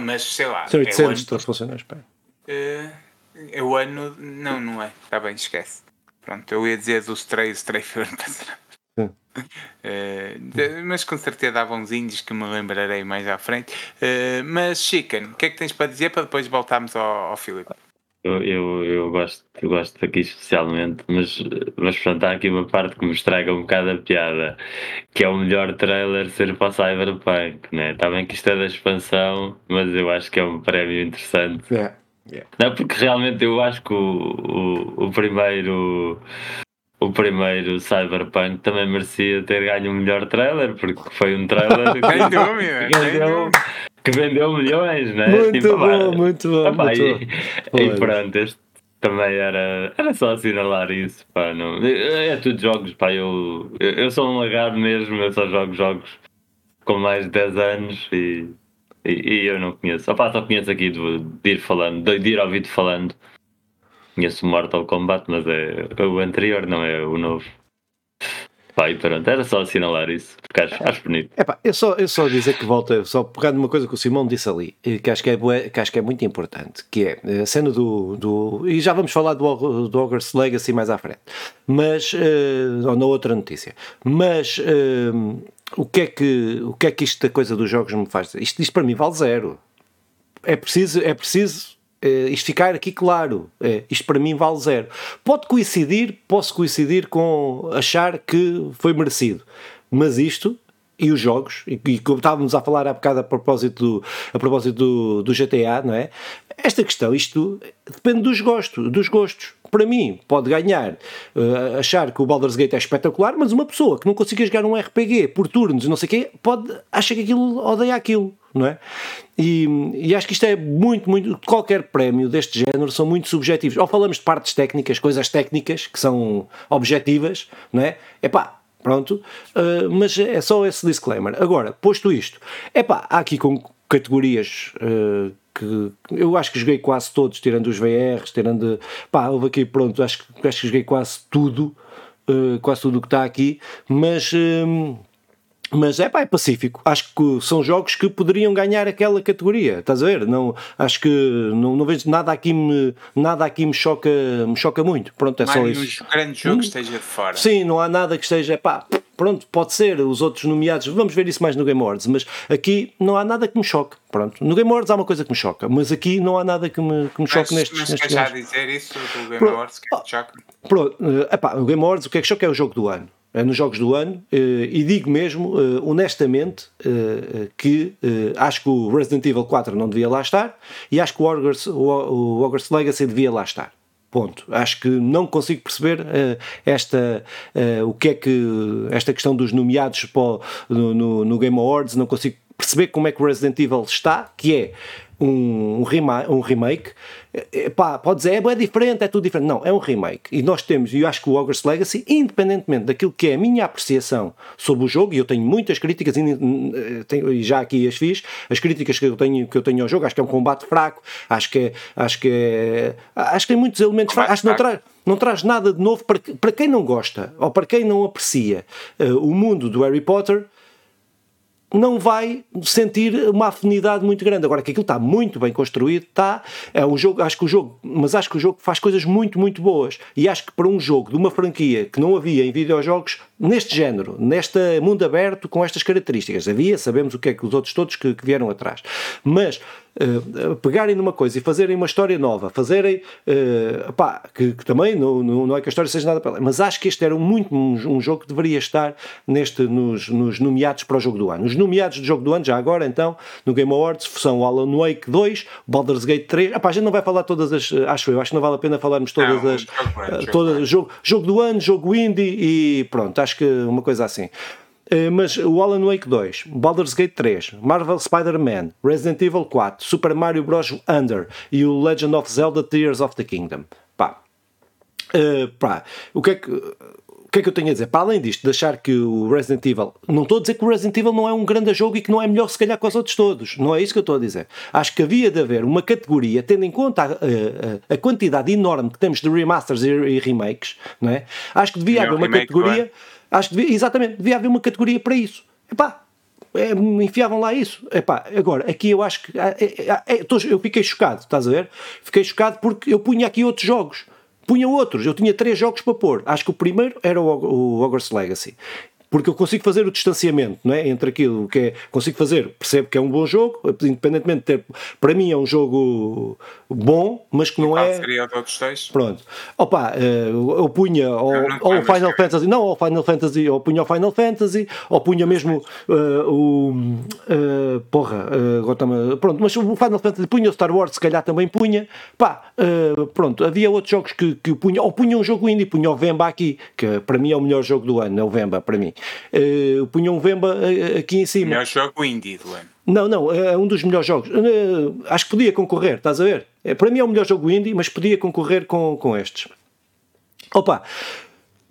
S2: mas, sei lá.
S1: São 800 é funcionários, pá.
S2: Uh, é o ano. Não, não é. Está bem, esquece. Pronto, eu ia dizer dos três, três foram Uh, mas com certeza há bons índios que me lembrarei mais à frente. Uh, mas, Chicken, o que é que tens para dizer para depois voltarmos ao, ao Filipe?
S3: Eu, eu, eu, gosto, eu gosto daqui especialmente, mas, mas pronto, há aqui uma parte que me estraga um bocado a piada, que é o melhor trailer ser para o Cyberpunk, né? Está bem que isto é da expansão, mas eu acho que é um prémio interessante.
S1: Yeah. Yeah.
S3: Não, porque realmente eu acho que o, o, o primeiro o primeiro Cyberpunk também merecia ter ganho um melhor trailer, porque foi um trailer
S2: que, vendeu,
S3: que vendeu milhões, né?
S1: Muito tipo, bom, muito bom. Opa, muito
S3: e, bom. e pronto, este também era, era só assinalar isso, pá, não, é tudo jogos, pá, eu, eu sou um lagado mesmo, eu só jogo jogos com mais de 10 anos e, e, e eu não conheço, Opa, só conheço aqui de, de ir falando, de, de ir ouvido falando Conheço Mortal Kombat, mas é o anterior, não é o novo. Pá, e pronto, era só assinalar isso, porque acho, acho bonito.
S1: É pá, eu só, eu só dizer que volta, só pegando uma coisa que o Simão disse ali, que acho que é, que acho que é muito importante, que é a cena do, do. E já vamos falar do, do Hogwarts Legacy mais à frente, mas. Uh, ou na outra notícia. Mas. Uh, o que, é que, o que é que isto da coisa dos jogos me faz? Isto, isto para mim vale zero. É preciso, é preciso Uh, isto ficar aqui claro, uh, isto para mim vale zero. Pode coincidir, posso coincidir com achar que foi merecido, mas isto e os jogos, e, e como estávamos a falar há bocado a propósito do, a propósito do, do GTA, não é? Esta questão, isto depende dos gostos, dos gostos. Para mim, pode ganhar, uh, achar que o Baldur's Gate é espetacular, mas uma pessoa que não consiga jogar um RPG por turnos e não sei o quê, pode achar que aquilo odeia aquilo não é? E, e, acho que isto é muito, muito. Qualquer prémio deste género são muito subjetivos. Ou falamos de partes técnicas, coisas técnicas que são objetivas, não é? É pá, pronto, uh, mas é só esse disclaimer. Agora, posto isto, é pá, há aqui com categorias. Uh, que eu acho que joguei quase todos, tirando os VRs, tirando. pá, houve aqui, pronto, acho, acho que joguei quase tudo, uh, quase tudo o que está aqui, mas. Mas é pá, é pacífico. Acho que são jogos que poderiam ganhar aquela categoria. Estás a ver? Não, acho que não, não vejo nada aqui me, nada aqui me choca, me choca muito. Pronto, é
S2: não
S1: só isso.
S2: grande jogo hum? que esteja de fora.
S1: Sim, não há nada que esteja, pá, pronto, pode ser, os outros nomeados, vamos ver isso mais no Game Awards, mas aqui não há nada que me choque. Pronto, no Game Awards há uma coisa que me choca, mas aqui não há nada que me, que me choque nestes.
S2: mas
S1: nestes
S2: já dizer isso do Game
S1: Pronto.
S2: Awards que é que te choca?
S1: Pronto, eh, epá, o Game Awards, o que é que choca é o jogo do ano. É nos jogos do ano, eh, e digo mesmo, eh, honestamente, eh, eh, que eh, acho que o Resident Evil 4 não devia lá estar e acho que o Hogwarts, o, Hogwarts Legacy devia lá estar. Ponto. Acho que não consigo perceber eh, esta, eh, o que é que esta questão dos nomeados para no, no- no Game Awards, não consigo perceber como é que o Resident Evil está, que é um, um, rema- um remake. Eh, pá, pode dizer, é bem diferente, é tudo diferente. Não, é um remake. E nós temos, e eu acho que o Hogwarts Legacy, independentemente daquilo que é a minha apreciação sobre o jogo, e eu tenho muitas críticas, e, eh, tenho- e já aqui as fiz, as críticas que eu tenho, que eu tenho ao jogo, acho que é um combate fraco, acho que é, acho que é, acho que tem muitos elementos fracos, acho que não traz, não traz nada de novo para, para quem não gosta, ou para quem não aprecia eh, o mundo do Harry Potter, não vai sentir uma afinidade muito grande. Agora que aquilo está muito bem construído, está. É um jogo, acho que o jogo, mas acho que o jogo faz coisas muito, muito boas. E acho que para um jogo de uma franquia que não havia em videojogos neste género, neste mundo aberto, com estas características, havia, sabemos o que é que os outros todos que, que vieram atrás. Mas eh, pegarem numa coisa e fazerem uma história nova, fazerem eh, pá, que, que também não, não, é que a história seja nada para lá, mas acho que este era muito um, um jogo que deveria estar neste, nos, nos nomeados para o jogo do ano. Os nomeados do jogo do ano, já agora então, no Game Awards, são Alan Wake 2, Baldur's Gate 3. Epá, a gente não vai falar todas as. Acho eu, acho que não vale a pena falarmos todas
S2: Não,
S1: as.
S2: jogo
S1: todas- jogo, jogo do ano, jogo indie e pronto, acho que uma coisa assim. Eh, Mas o Alan Wake 2, Baldur's Gate 3, Marvel Spider-Man, Resident Evil 4, Super Mario Bros. Under e o Legend of Zelda Tears of the Kingdom. Pá, Uh, pá, o que é que. O que é que eu tenho a dizer? Para além disto, de achar que o Resident Evil. Não estou a dizer que o Resident Evil não é um grande jogo e que não é melhor, se calhar, que os outros todos. Não é isso que eu estou a dizer. Acho que havia de haver uma categoria, tendo em conta a, a- a quantidade enorme que temos de remasters e, e remakes, não é? Acho que devia
S2: Melhor
S1: haver uma
S2: remake,
S1: categoria. Acho que devia, exatamente, devia haver uma categoria para isso. Epá, é, enfiavam lá isso. Epá, agora, aqui eu acho que. é, é, é, tô- eu fiquei chocado, estás a ver? Fiquei chocado porque eu punha aqui outros jogos. Punha outros. Eu tinha três jogos para pôr. Acho que o primeiro era o, o Hogwarts Legacy. Porque eu consigo fazer o distanciamento não é? entre aquilo que é. Consigo fazer, percebo que é um bom jogo, independentemente de ter. Para mim é um jogo bom, mas que não é.
S2: seria de outros dois?
S1: Pronto. Opa, eh, eu punha ou, ou o Final Fantasy, não, ou o Final Fantasy, ou punha o Final Fantasy, ou punha mesmo eh, o. eh, porra, está-me- pronto, mas o Final Fantasy punha o Star Wars, se calhar também punha. Pá, eh, pronto, havia outros jogos que, que punha, ou punha um jogo indie, punha o Vemba aqui, que para mim é o melhor jogo do ano, é o Vemba, para mim. Eh, punha um Vemba eh, aqui em cima.
S2: Melhor jogo indie do ano.
S1: Não, não, é um dos melhores jogos. Eh, Acho que podia concorrer, estás a ver? É, para mim é o melhor jogo indie, mas podia concorrer com, com estes. Opa,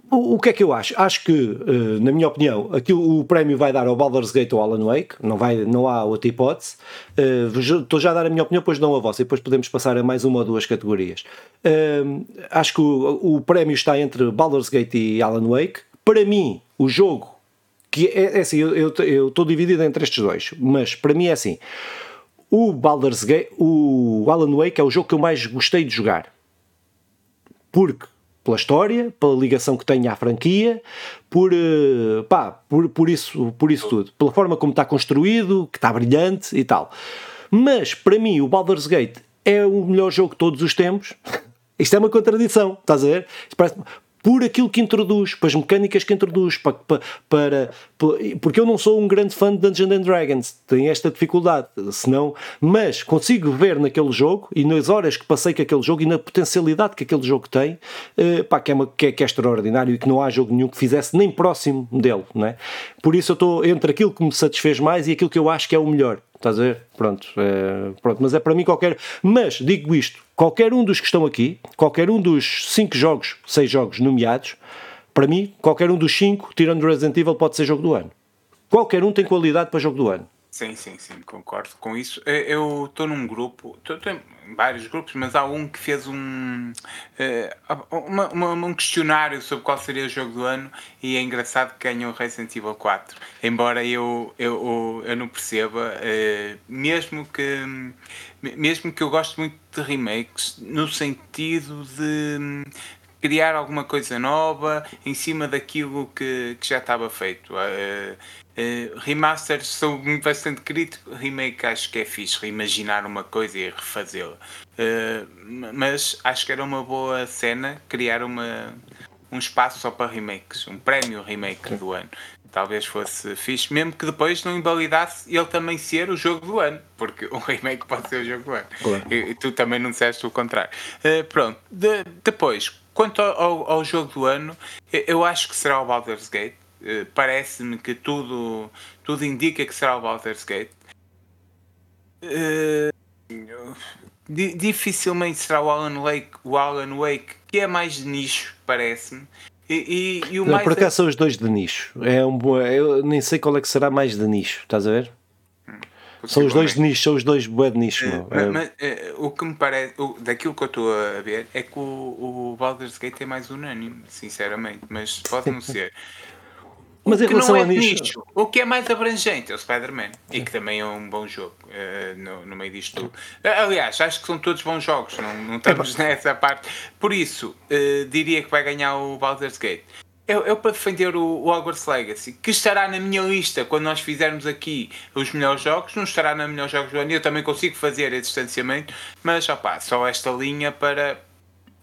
S1: o, o que é que eu acho? Acho que, eh, na minha opinião, aquilo, o prémio vai dar ao Baldur's Gate ou Alan Wake, não, vai, não há outra hipótese. Estou já a dar a minha opinião, depois dão a vossa, e depois podemos passar a mais uma ou duas categorias. Acho que o, o prémio está entre Baldur's Gate e Alan Wake. Para mim, o jogo que é, é assim, eu estou dividido entre estes dois, mas para mim é assim. O Baldur's Gate, o Alan Wake é o jogo que eu mais gostei de jogar. Porque pela história, pela ligação que tenho à franquia, por, eh, pá, por, por, isso, por isso tudo. Pela forma como está construído, que está brilhante e tal. Mas, para mim, o Baldur's Gate é o melhor jogo de todos os tempos. Isto é uma contradição, estás a ver? Por aquilo que introduz, pelas mecânicas que introduz, pa- pa- para, pa- porque eu não sou um grande fã de Dungeons and Dragons, tenho esta dificuldade, senão, mas consigo ver naquele jogo e nas horas que passei com aquele jogo e na potencialidade que aquele jogo tem, eh, pá, que, é uma, que, é, que é extraordinário e que não há jogo nenhum que fizesse nem próximo dele, não é? Por isso eu estou entre aquilo que me satisfez mais e aquilo que eu acho que é o melhor. Estás a ver? Pronto, é, pronto, mas é para mim qualquer. Mas digo isto: qualquer um dos que estão aqui, qualquer um dos cinco jogos, seis jogos nomeados, para mim, qualquer um dos cinco, tirando Resident Evil, pode ser jogo do ano. Qualquer um tem qualidade para jogo do ano.
S2: Sim, sim, sim, concordo com isso. Eh, Eu estou num grupo, estou em vários grupos, mas há um que fez um, eh, uma- uma- um questionário sobre qual seria o jogo do ano e é engraçado que ganhou Resident Evil 4. Embora eu, eu, eu não perceba, eh, mesmo que mesmo que eu gosto muito de remakes, no sentido de criar alguma coisa nova em cima daquilo que, que já estava feito. Uh, uh, remasters sou bastante crítico, remake acho que é fixe reimaginar uma coisa e refazê-la. Uh, mas acho que era uma boa cena criar uma, um espaço só para remakes, um prémio remake do ano talvez fosse fixe, mesmo que depois não invalidasse ele também ser o jogo do ano, porque o remake pode ser o jogo do ano. Claro. E, tu também não disseste o contrário. Uh, pronto, de, depois, quanto ao, ao, jogo do ano, eu acho que será o Baldur's Gate. Uh, Parece-me que tudo, tudo indica que será o Baldur's Gate. Uh, dificilmente será o Alan Wake, o Alan Wake, que é mais de nicho, parece-me. E, e, e o
S1: não,
S2: mais
S1: por acaso é... são os dois de nicho. É um, eu nem sei qual é que será mais de nicho, estás a ver? São os dois de nicho, são os dois bué de nicho. Uh,
S2: mas, mas uh, o que me parece, o, daquilo que eu estou a ver, é que o, o Baldur's Gate é mais unânime, sinceramente, mas pode não ser. Mas o que não é nicho, nicho, o que é mais abrangente é o Spider-Man e que também é um bom jogo uh, no, no, meio disto tudo. aliás, acho que são todos bons jogos, não, não estamos é nessa parte. Por isso, uh, diria que vai ganhar o Baldur's Gate. Eu, eu para defender o, o Hogwarts Legacy, que estará na minha lista quando nós fizermos aqui os melhores jogos, não estará na melhores jogos do ano. Eu também consigo fazer esse distanciamento, mas opa, só esta linha para,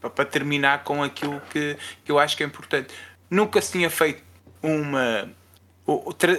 S2: para terminar com aquilo que, que eu acho que é importante. Nunca se tinha feito uma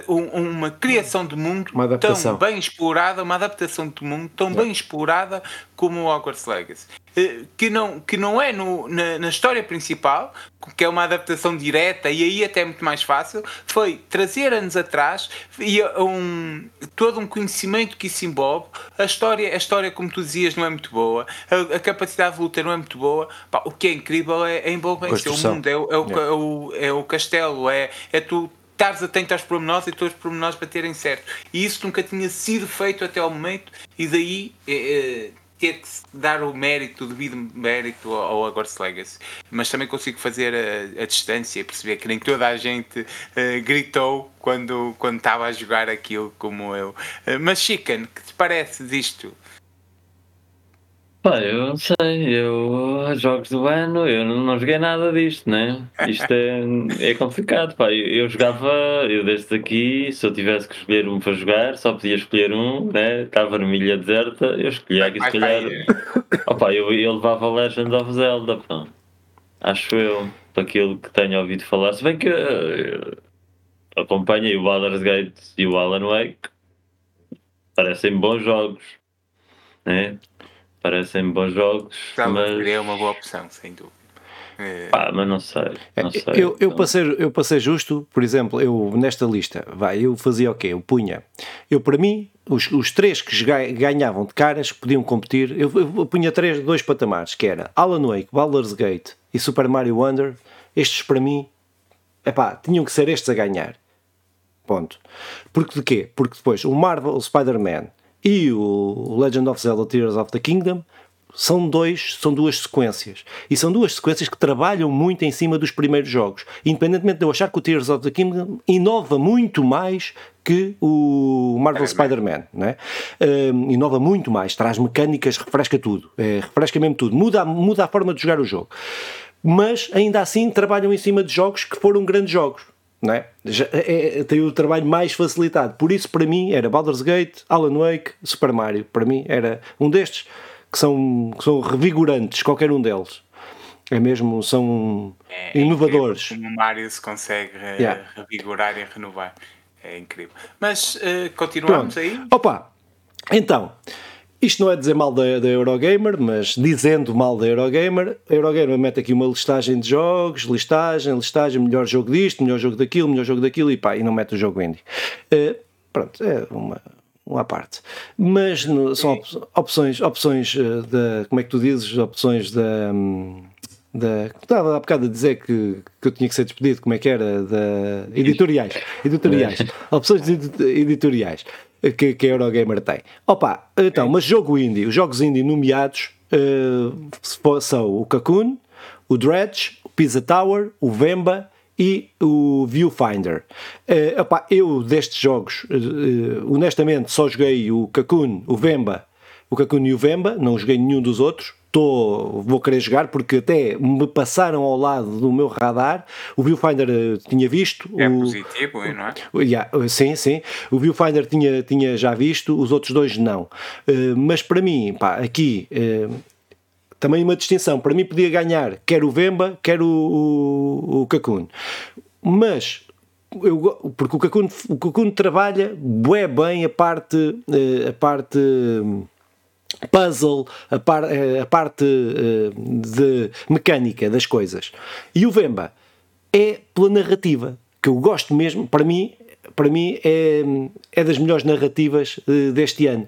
S2: uma criação de mundo tão bem explorada, uma adaptação de mundo tão bem explorada como o Hogwarts Legacy. Eh, que não, que não é no, na, na, história principal, que é uma adaptação direta e aí até é muito mais fácil, foi trazer anos atrás e um, todo um conhecimento que isso envolve. A história, a história, como tu dizias, não é muito boa, a, a capacidade de luta não é muito boa. Pá, o que é incrível é a envolvência, o mundo, é, é, o, yeah. é, o, é o castelo, é, é tu estares atento aos pormenores e todos os pormenores para terem certo. E isso nunca tinha sido feito até ao momento, e daí é, é, ter que dar o mérito, o devido mérito ao, Hogwarts Legacy. Mas também consigo fazer a, a distância e perceber que nem toda a gente uh, gritou quando, quando estava a jogar aquilo como eu. Mas Chicken, que te parece disto?
S3: Pá, eu não sei, eu jogos do ano, eu não, não joguei nada disto, né? Isto é, é complicado, pá. Eu, eu jogava, eu desde aqui, se eu tivesse que escolher um para jogar, só podia escolher um, né? Estava numa ilha deserta, eu escolhia aqui se calhar. Opa, eu, eu levava Legend of Zelda, pá. Acho eu, para aquilo que tenho ouvido falar. Se bem que eu, acompanhei o Baldur's Gate e o Alan Wake, parecem bons jogos, né? Parecem bons jogos.
S2: Mas... É uma boa opção, sem dúvida.
S3: É... Pá, mas não sei. Não é, sei
S1: eu, eu, para ser, eu, para ser justo, por exemplo, eu nesta lista, vai, eu fazia o quê? Eu punha. Eu, para mim, os, os três que ganhavam de caras, que podiam competir, eu, eu punha três, dois patamares, que era Alan Wake, Baldur's Gate e Super Mario Wonder. Estes, para mim, epá, tinham que ser estes a ganhar. Ponto. Porque de quê? Porque depois o Marvel, o Spider-Man, e o Legend of Zelda Tears of the Kingdom são dois, são duas sequências. E são duas sequências que trabalham muito em cima dos primeiros jogos. Independentemente de eu achar que o Tears of the Kingdom inova muito mais que o Marvel Spider-Man, né? Um, inova muito mais, traz mecânicas, refresca tudo, é, refresca mesmo tudo, muda, muda a forma de jogar o jogo. Mas ainda assim trabalham em cima de jogos que foram grandes jogos não é? Já, é, é, tem o trabalho mais facilitado. Por isso, para mim, era Baldur's Gate, Alan Wake, Super Mario. Para mim, era um destes que são, que são revigorantes, qualquer um deles. É mesmo, são é, inovadores.
S2: como o Mario se consegue yeah. revigorar e renovar. É incrível. Mas uh, continuamos Pronto. aí?
S1: Opa! Então, isto não é dizer mal da, da Eurogamer, mas dizendo mal da Eurogamer, a Eurogamer mete aqui uma listagem de jogos, listagem, listagem, melhor jogo disto, melhor jogo daquilo, melhor jogo daquilo e pá, e não mete o jogo indie. Uh, pronto, é uma, uma parte. Mas no, são opções, opções uh, da, como é que tu dizes, opções da... Um, da, estava há bocado a dizer que, que eu tinha que ser despedido, como é que era? Da, editoriais. Editoriais. Opções editoriais que, que a Eurogamer tem. Opa, então, mas jogo indie, os jogos indie nomeados uh, são o Cocoon, o Dredge, o Pizza Tower, o Vemba e o Viewfinder. Uh, opa, eu destes jogos, uh, honestamente, só joguei o Cocoon, o Vemba, o Cocoon e o Vemba, não joguei nenhum dos outros. Tô, vou querer jogar porque até me passaram ao lado do meu radar. O Viewfinder uh, tinha visto.
S2: É
S1: o,
S2: positivo, não é?
S1: Yeah, sim, sim. O Viewfinder tinha, tinha já visto, os outros dois não. Uh, mas para mim, pá, aqui uh, também uma distinção. Para mim podia ganhar quer o Vemba, quer o, o, o Cocoon. Mas eu, porque o Cocoon, o Cocoon trabalha bué bem a parte, a parte puzzle, a, par, a parte de mecânica das coisas. E o Vemba é pela narrativa, que eu gosto mesmo, para mim, para mim é, é das melhores narrativas deste ano.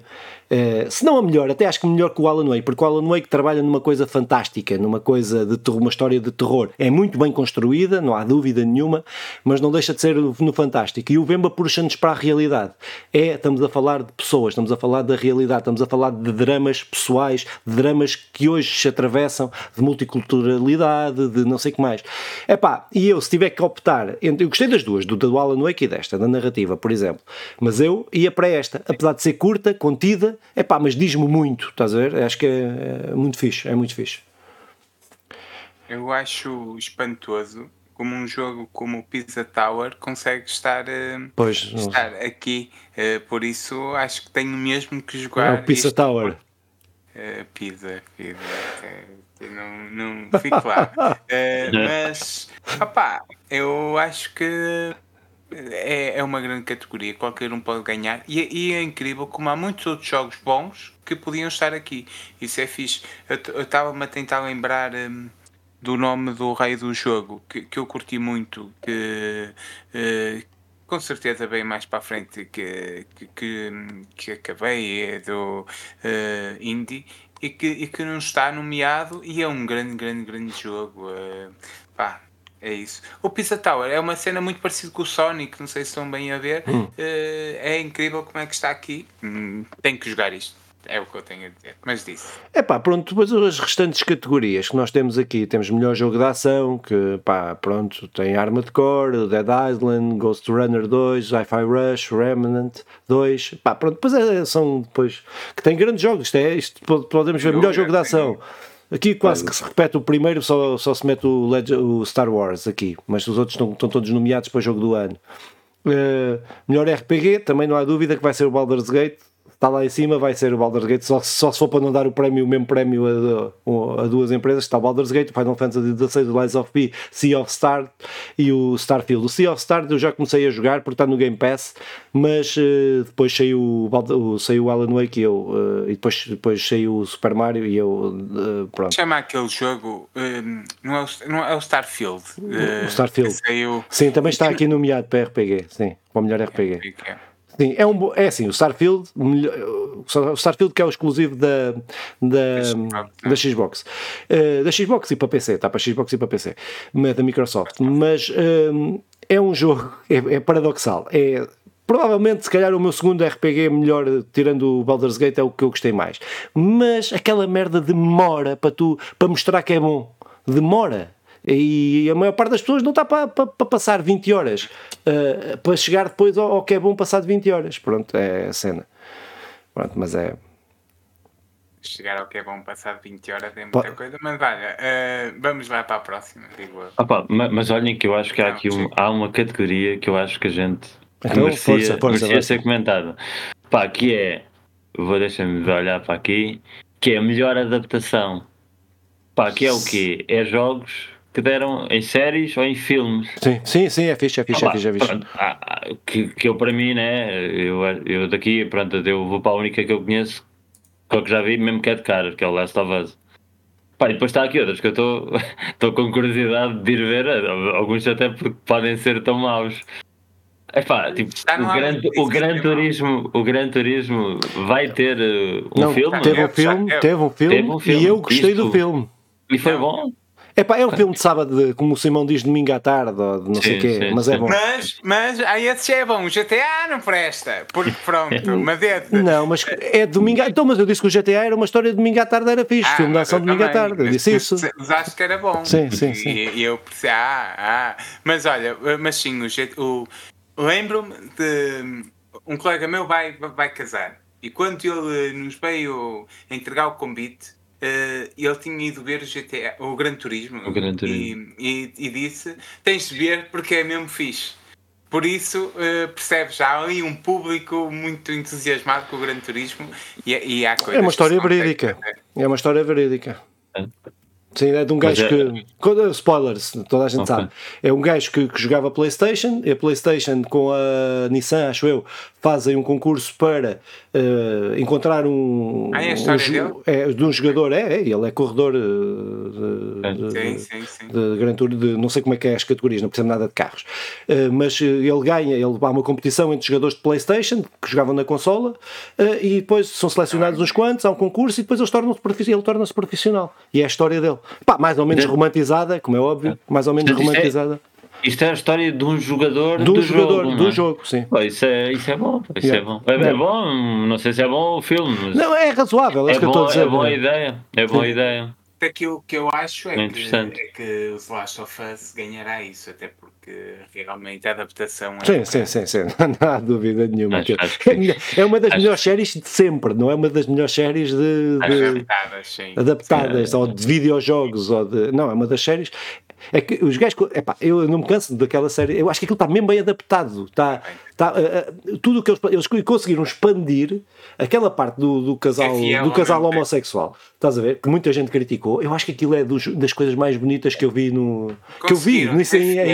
S1: Uh, se não a melhor, até acho que melhor que o Alan Wake, porque o Alan Wake trabalha numa coisa fantástica, numa coisa de terror, uma história de terror. É muito bem construída, não há dúvida nenhuma, mas não deixa de ser no fantástico. E o Vemba puxa-nos para a realidade. É, estamos a falar de pessoas, estamos a falar da realidade, estamos a falar de dramas pessoais, de dramas que hoje se atravessam, de multiculturalidade, de não sei o que mais. É pá, e eu, se tiver que optar, eu gostei das duas, do, do Alan Wake e desta, da narrativa, por exemplo, mas eu ia para esta, apesar de ser curta, contida, é pá, mas diz-me muito, estás a ver? Acho que é, é muito fixe, é muito fixe.
S2: Eu acho espantoso como um jogo como o Pizza Tower consegue estar, uh,
S1: pois,
S2: estar aqui. Uh, por isso acho que tenho mesmo que jogar.
S1: É o Pizza Tower.
S2: Uh, pizza, pizza. não, não fico lá. mas, papá, eu acho que é, é uma grande categoria, qualquer um pode ganhar. E, e, é incrível como há muitos outros jogos bons que podiam estar aqui. Isso é fixe. Eu estava-me a tentar lembrar um, do nome do rei do jogo, que, que eu curti muito, que uh, com certeza bem mais para a frente que, que, que, que acabei, é do uh, Indie. E que, e que não está nomeado e é um grande, grande, grande jogo. Uh, pá, é isso. O Pizza Tower é uma cena muito parecida com o Sonic, não sei se estão bem a ver. Hum. Uh, é incrível como é que está aqui. Hum, tenho que jogar isto. É o que eu tenho a dizer, mas disse.
S1: É pá, pronto, depois as restantes categorias que nós temos aqui, temos melhor jogo de ação, que pá, pronto, tem Armored Core, Dead Island, Ghost Runner 2, Hi-Fi Rush, Remnant 2, pá, pronto, depois é, são depois, que tem grandes jogos, isto é, isto podemos ver, melhor jogo de ação. Aqui quase que se repete o primeiro, só, só se mete o, Legend, o Star Wars aqui, mas os outros estão, estão todos nomeados para o jogo do ano. Uh, melhor RPG, também não há dúvida que vai ser o Baldur's Gate está lá em cima, vai ser o Baldur's Gate, só, só se for para não dar o prémio, o mesmo prémio a, a, duas empresas, está o Baldur's Gate, o Final Fantasy XVI, o Lies of P, Sea of Star e o Starfield. O Sea of Star eu já comecei a jogar porque está no Game Pass, mas uh, depois saiu o, saiu o Alan Wake e eu, uh, e depois, depois saiu o Super Mario e eu, uh, pronto.
S2: Chama aquele jogo, um, não, é o, não é o Starfield?
S1: o Starfield. Saiu... Sim, também está aqui nomeado para RPG, sim, para o melhor RPG. RPG. Sim, é, um, é assim, o Starfield, o Starfield que é o exclusivo da, da, da Xbox. Uh, da Xbox e para PC, está para Xbox e para PC, da Microsoft. Mas um, é um jogo, é, é, paradoxal. É, provavelmente, se calhar, o meu segundo RPG melhor, tirando o Baldur's Gate, é o que eu gostei mais. Mas aquela merda demora para tu, para mostrar que é bom. Demora. E a maior parte das pessoas não está para, para, para passar 20 horas uh, para chegar depois ao, ao, que é bom passar de 20 horas. Pronto, é a cena. Pronto, mas é.
S2: Chegar ao que é bom passar de 20 horas é muita coisa, mas olha, uh, vamos lá para a próxima, digo
S3: Opa, mas, mas olhem que eu acho que há aqui um, há uma categoria que eu acho que a gente então, merecia, força, força, merecia ser comentada. Pá, que é, vou deixar-me olhar para aqui, que é a melhor adaptação. Pá, que é o quê? É jogos que deram em séries ou em filmes.
S1: Sim, sim, sim é fixe, é fixe, é fixe. É fixe.
S3: Pronto, ah, ah, que, que eu para mim, né, eu, eu daqui, pronto, eu vou para a única que eu conheço, que já vi mesmo que é de cara, que é o Last of Us. Pá, e depois está aqui outras que eu estou com curiosidade de ir ver, alguns até porque podem ser tão maus. É pá, tipo, o, gran, o Gran Turismo, o Gran Turismo vai ter uh, um
S1: Não,
S3: filme?
S1: Teve um filme, teve um filme, teve um filme e eu gostei Isto, do filme.
S3: E foi bom?
S1: É pá, é um filme de sábado, de, como o Simão diz, domingo à tarde, ou de não sim, sei o quê, sim, mas é bom.
S2: Mas, mas aí esse é bom, o GTA não presta, porque pronto, mas é
S1: de... Não, mas é domingo, então, mas eu disse que o GTA era uma história de domingo à tarde, era fixe, ah, filme de ação de domingo à tarde, eu disse isso.
S2: Mas acho que era bom.
S1: Sim, sim, sim.
S2: E, e eu pensei, ah, ah, mas olha, mas sim, o, o lembro-me de um colega meu vai, vai casar, e quando ele nos veio entregar o convite, eh, ele tinha ido ver o GTA, o Gran Turismo,
S3: O Gran Turismo.
S2: E, e, e disse: tens de ver porque é mesmo fixe. Por isso, eh, percebes, há ali um público muito entusiasmado com o Gran Turismo e, e há coisas
S1: É uma
S2: que
S1: história verídica. É uma história verídica.
S3: É.
S1: Sim, é de um gajo
S3: é-
S1: que. Spoilers, toda a gente
S3: Ok.
S1: sabe. É um gajo que, que jogava PlayStation e a PlayStation com a Nissan, acho eu, fazem um concurso para eh, encontrar um.
S2: Ah, é a
S1: um é, de um jogador. É, é, ele é corredor eh, de, de-
S2: Sim,
S1: de-
S2: sim, sim.
S1: de Gran Turismo, de, não sei como é que é as categorias, não percebo nada de carros. Eh, mas ele ganha, ele há uma competição entre jogadores de Playstation que jogavam na consola eh, e depois são selecionados uns quantos, há um concurso e depois eles tornam-se profi- ele torna-se profissional. E é a história dele. Pá, mais ou menos
S3: É.
S1: romantizada, como é óbvio, mais ou menos
S3: é-
S1: romantizada.
S3: Isto é a história de um jogador
S1: De um
S3: do
S1: jogador,
S3: jogo,
S1: do
S3: é?
S1: jogo, sim.
S3: Pô, isso, é, isso é bom, isso
S1: Yeah.
S3: é bom. É, é bom, não sei se é bom o filme, mas
S1: Não, é razoável, é,
S3: é,
S1: isso que eu estou a
S3: bom,
S1: dizer.
S3: é boa
S1: não é?
S3: ideia. É boa ideia.
S2: Aquilo que eu acho é
S3: É
S2: que, é que o The Last of Us ganhará isso, até porque realmente a adaptação é.
S1: Sim, sim, sim, sim, não há dúvida nenhuma.
S3: Acho-
S1: que-
S3: acho que
S1: é, é uma das
S3: Acho-
S1: melhores séries de sempre, não é uma das melhores séries de, de-
S2: adaptadas, sim.
S1: adaptadas ou de videojogos ou de. Não, é uma das séries. É que os gajos. Epá, eu não me canso daquela série. Eu acho que aquilo está mesmo bem adaptado. Está, está, ah, ah, tudo o que eles, eles conseguiram expandir aquela parte do, do casal,
S2: É
S1: do
S2: ao
S1: casal
S2: tempo.
S1: homossexual. Estás a ver? Que muita gente criticou. Eu acho que aquilo é dos- das coisas mais bonitas que eu vi no. Que eu vi. Nisso é, é, é,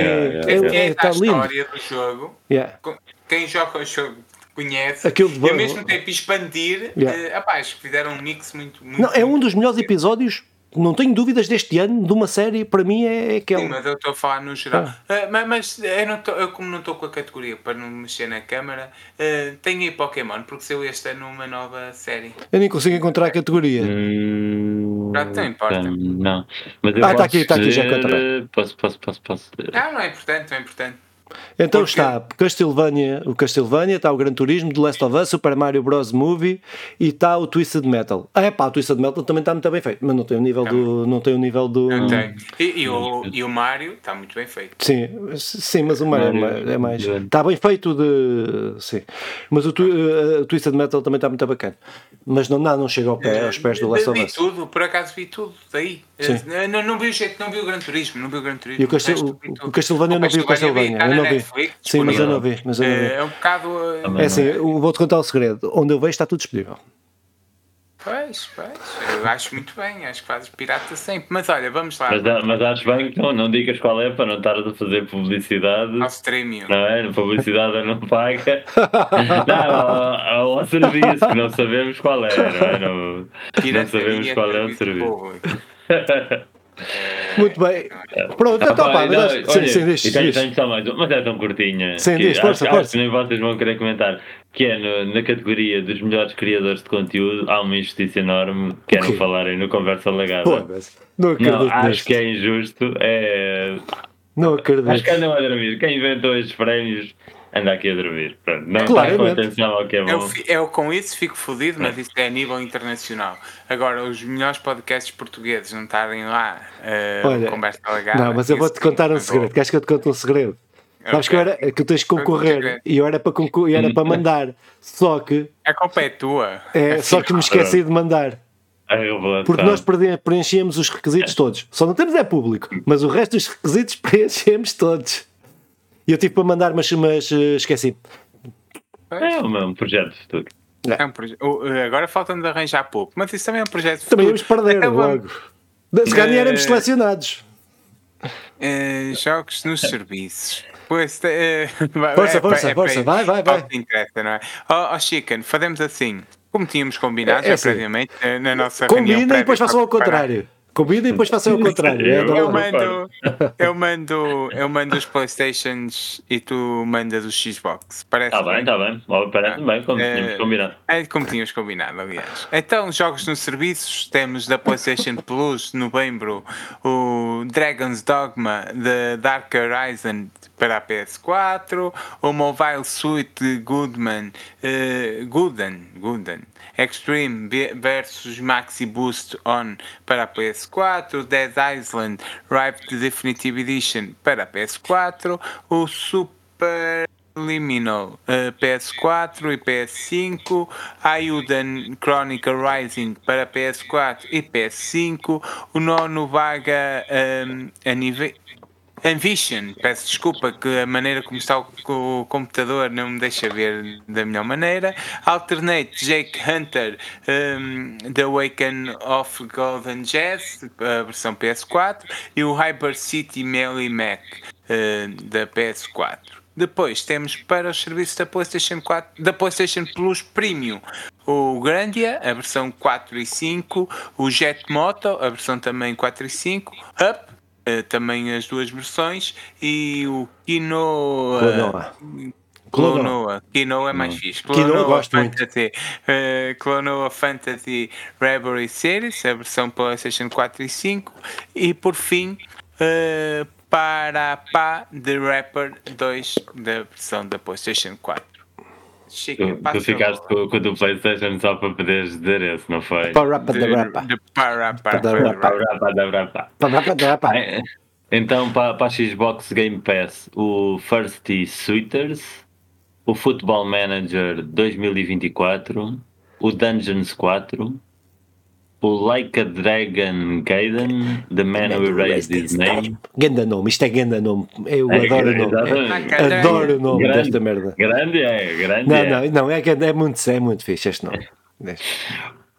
S1: é-
S2: Esta
S1: está lindo.
S2: história do jogo,
S1: Yeah.
S2: quem joga o jogo conhece,
S1: Aquilo de-
S2: e ao mesmo tempo expandir,
S1: Yeah.
S2: eh, rapaz, fizeram um mix muito. muito
S1: Não, é um dos melhores episódios. Não tenho dúvidas deste ano de uma série. Para mim é, é aquele.
S2: Sim, mas eu estou a falar no geral.
S1: Ah.
S2: Ah, mas mas eu, não tô- eu, como não estou com a categoria para não mexer na câmara, ah, tenho aí Pokémon, porque saiu este ano uma nova série.
S1: Eu nem consigo encontrar a categoria.
S3: Hum,
S2: Pronto, não importa.
S3: Não. Mas eu
S1: Ah, tá
S3: posso
S1: aqui, tá aqui, já encontrei.
S3: Posso, posso, posso, posso.
S2: Ah, não é importante, não é importante.
S1: Então
S2: Porque-
S1: está Castlevania, o Castlevania, está o Gran Turismo, The Last of Us, Super Mario Bros. Movie e está o Twisted Metal. Ah, é pá, o Twisted Metal também está muito bem feito, mas não tem o nível do. Não tem o nível do.
S2: Não tem. E, e o, e o Mario está muito bem feito.
S1: Sim, sim, mas o Mario é
S3: Mario,
S1: mais- é mais.
S3: é.
S1: Está bem feito de. Sim. Mas o, eh, o Twisted Metal também está muito bacana. Mas não, não, não chega ao pé, aos pés do Last of
S2: vi
S1: Us.
S2: tudo, por acaso vi tudo daí.
S1: Sim.
S2: Eh, Não, não vi o jeito, não vi o Gran Turismo, não vi o Gran Turismo.
S1: E o, Castel, o,
S2: vi
S1: Castlevania eu não vi o Castlevania. Não vi.
S2: Netflix,
S1: Sim, mas eu não vi. Mas eu não vi.
S2: Eh, É um bocado. eh,
S1: É assim, vou-te contar o segredo. Onde eu vejo está tudo disponível.
S2: Pois, pois, eu acho muito bem, acho que fazes pirata sempre. Mas olha, vamos lá.
S3: Mas, mas acho bem que não, não digas qual é para não estar a fazer publicidade.
S2: Ao streaming.
S3: Não é? Publicidade não paga. não, ao, ao serviço, que não sabemos qual é, não é? Não, não sabemos qual é o serviço.
S2: público.
S1: Muito bem. Pronto, então pá, mas acho- sim,
S3: olha,
S1: sim, diz,
S3: e tenho, só mais uma, mas é tão curtinha.
S1: Sim,
S3: que
S1: diz, força,
S3: acho,
S1: força.
S3: Acho que nem vocês vão querer comentar. Que é no- na categoria dos melhores criadores de conteúdo, há uma injustiça enorme que é não
S1: quê?
S3: falarem no Conversa Legada.
S1: Foda-se. Não acredito
S3: Não, acho que é injusto. É...
S1: Não
S3: Acho que
S1: acredito.
S3: andam a dormir. Quem inventou estes prémios anda aqui a dormir. Pronto, não está com atenção ao que é
S2: Eu,
S3: bom.
S2: fi- eu com isso fico fodido, mas isso é a nível internacional. Agora, os melhores podcasts portugueses não estarem lá, eh,
S1: Olha,
S2: conversa legada.
S1: Não, mas eu vou-te contar um segredo. Queres que eu te conte um segredo?
S2: Eu
S1: Sabes que, eu era, que tu tens de concorrer e eu era para, concor- e era para mandar. Só que,
S2: A culpa é tua.
S1: é, só que me esqueci de mandar. Porque nós preenchíamos os requisitos todos. Só não temos é público, mas o resto dos requisitos preenchemos todos. E eu tive para mandar, mas, mas eh, esqueci.
S3: É o mesmo projeto de futuro.
S2: É um proje- eh, Agora falta-me de arranjar pouco, mas isso também é um projeto.
S1: Também
S2: futuro.
S1: perder
S2: Então vamos-
S1: logo. Se calhar nem éramos
S2: Eh,
S1: selecionados.
S2: Eh, jogos nos serviços. Pois, vai-
S1: Força,
S2: é,
S1: força,
S2: é,
S1: força,
S2: é,
S1: vai, vai, vai.
S2: que interessa, não é? Ó oh, Chicken, fazemos assim, como tínhamos combinado
S1: É
S2: já
S1: assim.
S2: previamente na nossa reunião.
S1: Combina e depois façam ao contrário. Combina e depois façam ao contrário. É,
S3: Eu-
S1: não-
S2: Eu mando, eu mando, eu mando os Playstations e tu mandas os Xbox. Parece
S3: Está bem, está bem. Ó, Parece bem, como
S2: Eh,
S3: tínhamos combinado.
S2: É como tínhamos combinado, aliás. Então, jogos nos serviços, temos da PlayStation Plus, novembro, o Dragon's Dogma de Dark Horizon para a PS4, o Mobile Suit Goodman, eh, Gooden, Gooden, Extreme versus Maxi Boost On para a PS4, Dead Island Ripe Definitive Edition para a PS4, o Super eliminou uh, PS4 e PS5, Ayuden Chronicle Rising para PS4 e PS5, o nono vaga um, a nível. Envision, peço desculpa que a maneira como está o, computador não me deixa ver da melhor maneira. Alternate Jake Hunter, um, The Awaken of Golden Jazz, a versão PS4, e o Hyper City Melee Mac uh, da PS4. Depois temos para os serviços da PlayStation 4, da PlayStation Plus Premium, o Grandia, a versão 4 e 5, o Jet Moto, a versão também 4 e 5, Up, uh, também as duas versões, e o Kino.
S1: Clonoa.
S2: Clonoa. Kinoa é mais fixe.
S1: Kinoa gosto
S2: Fantasy, uh, Clonoa Fantasy Reverie Series, a versão PlayStation 4 e 5. E por fim, uh, para Pá The Rapper 2 da versão da PlayStation 4.
S3: Tu, tu ficaste com, com o do PlayStation só para poderes dizer esse, não foi?
S1: Parapa da rapa.
S2: Parapa
S3: da rapa. Então, para, para a Xbox Game Pass, o First Suiters, o Football Manager 2024, o Dungeons 4, o Like a Dragon Gaiden, The Man Who Erased His Name.
S1: Ganda nome, isto é ganda nome. Eu é, adoro o nome. É, adoro o nome grande, desta merda.
S3: Grande é, grande
S1: não,
S3: é.
S1: Não, não, é, é, muito, é muito fixe este nome.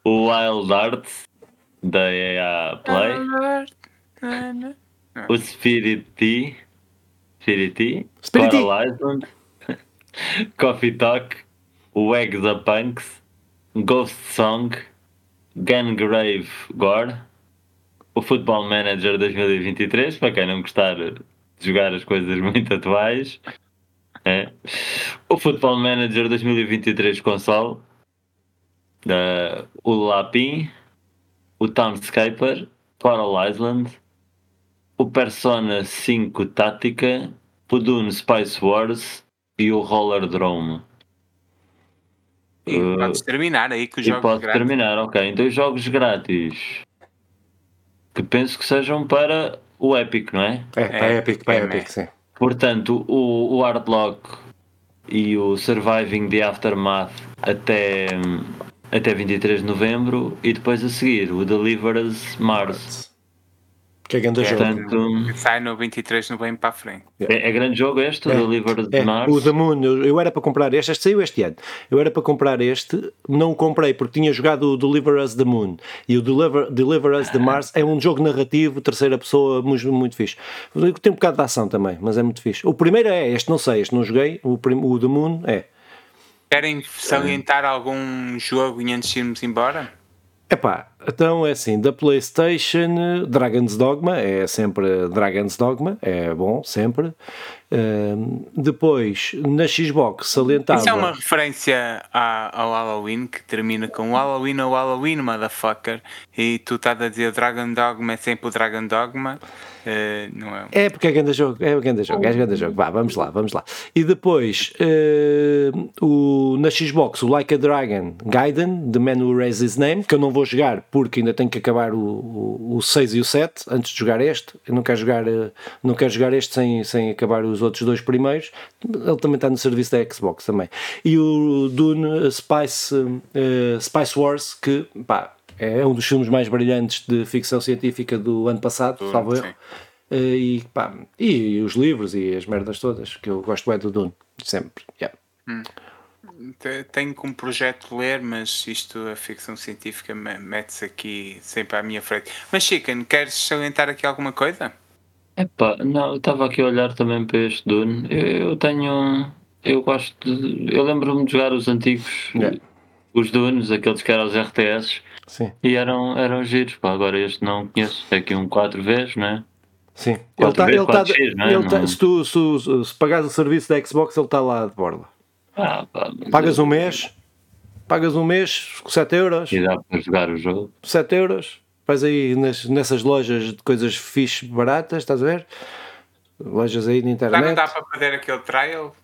S3: o Wild Arts, da EA Play. o Spirit Tea. Spirit Tea.
S1: Spirit
S3: Coral Island. Coffee Talk. O Egg the Punks. Ghost Song. Gungrave Gore, o Football Manager 2023, para quem não gostar de jogar as coisas muito atuais. É. O Football Manager 2023 console, uh, o Lapin, o Townscaper, Coral Island, o Persona 5 Tática, o Dune Spice Wars e o Roller Drome.
S2: E uh, podes terminar aí com os jogos
S3: pode
S2: grátis.
S3: terminar, ok. Então os jogos grátis que penso que sejam para o Epic, não é?
S1: É, para é, Epic, para é, Epic, sim.
S3: Portanto, o, o Hardlock e o Surviving the Aftermath até, até 23 de novembro e depois a seguir o Deliver Us Mars.
S1: Que é grande
S2: Portanto, jogo. Sai no 23 de novembro para a frente.
S3: É, é, grande jogo este, é, o Deliver
S1: é.
S3: Mars?
S1: O The Moon, eu, eu, era para comprar este, este saiu este ano. Eu era para comprar este, não o comprei porque tinha jogado o Deliver Us The Moon. E o Deliver, Deliver Us The Mars é um jogo narrativo, terceira pessoa, muito, muito fixe. Tem um bocado de ação também, mas é muito fixe. O primeiro é este, não sei, este não joguei. O, o The Moon é.
S2: Querem salientar algum jogo antes de irmos embora?
S1: Epá, então é assim, da PlayStation, Dragon's Dogma, é sempre Dragon's Dogma, é bom, sempre. Uh, depois, na Xbox, salientava...
S2: Isso é uma referência ao Halloween, que termina com Halloween ou Halloween, motherfucker, e tu estás a dizer Dragon Dogma é sempre o Dragon Dogma. Uh, não é.
S1: é porque é grande jogo, é grande jogo, é grande jogo. Vá, vamos lá, vamos lá. E depois, uh, o, na Xbox, o Like a Dragon Gaiden, The Man Who Raised His Name, que eu não vou jogar porque ainda tenho que acabar o, o, o 6 e o 7 antes de jogar este. Eu não quero jogar, uh, não quero jogar este sem, sem acabar os outros dois primeiros. Ele também está no serviço da Xbox também. E o Dune Spice, Spice Wars, que pá, é um dos filmes mais brilhantes de ficção científica do ano passado, Dune, salvo eu. Uh, e, pá, e os livros e as merdas todas, que eu gosto é do Dune, sempre. Yeah.
S2: Hum. Tenho como projeto ler, mas isto, a ficção científica, mete-se aqui sempre à minha frente. Mas, Chicken, queres salientar aqui alguma coisa?
S3: Epá, não, eu estava aqui a olhar também para este Dune. Eu, eu tenho. Eu gosto de. Eu lembro-me de jogar os antigos. Yeah. Os Dunes, aqueles que eram os RTS.
S1: Sim.
S3: E eram, eram giros, pá. Agora este não conheço. É aqui um 4 vezes, não é?
S1: Sim. Ele tá, ele tá, é? ele tá, se, tu, se, se pagares o serviço da Xbox, ele está lá de borda.
S3: Ah, pá,
S1: pagas um mês, pagas um mês com 7 euros.
S3: E dá para jogar o jogo.
S1: 7 euros. Vais aí nas, nessas lojas de coisas fixe baratas, estás a ver? Lojas aí na internet.
S2: Não dá para perder aquele trial?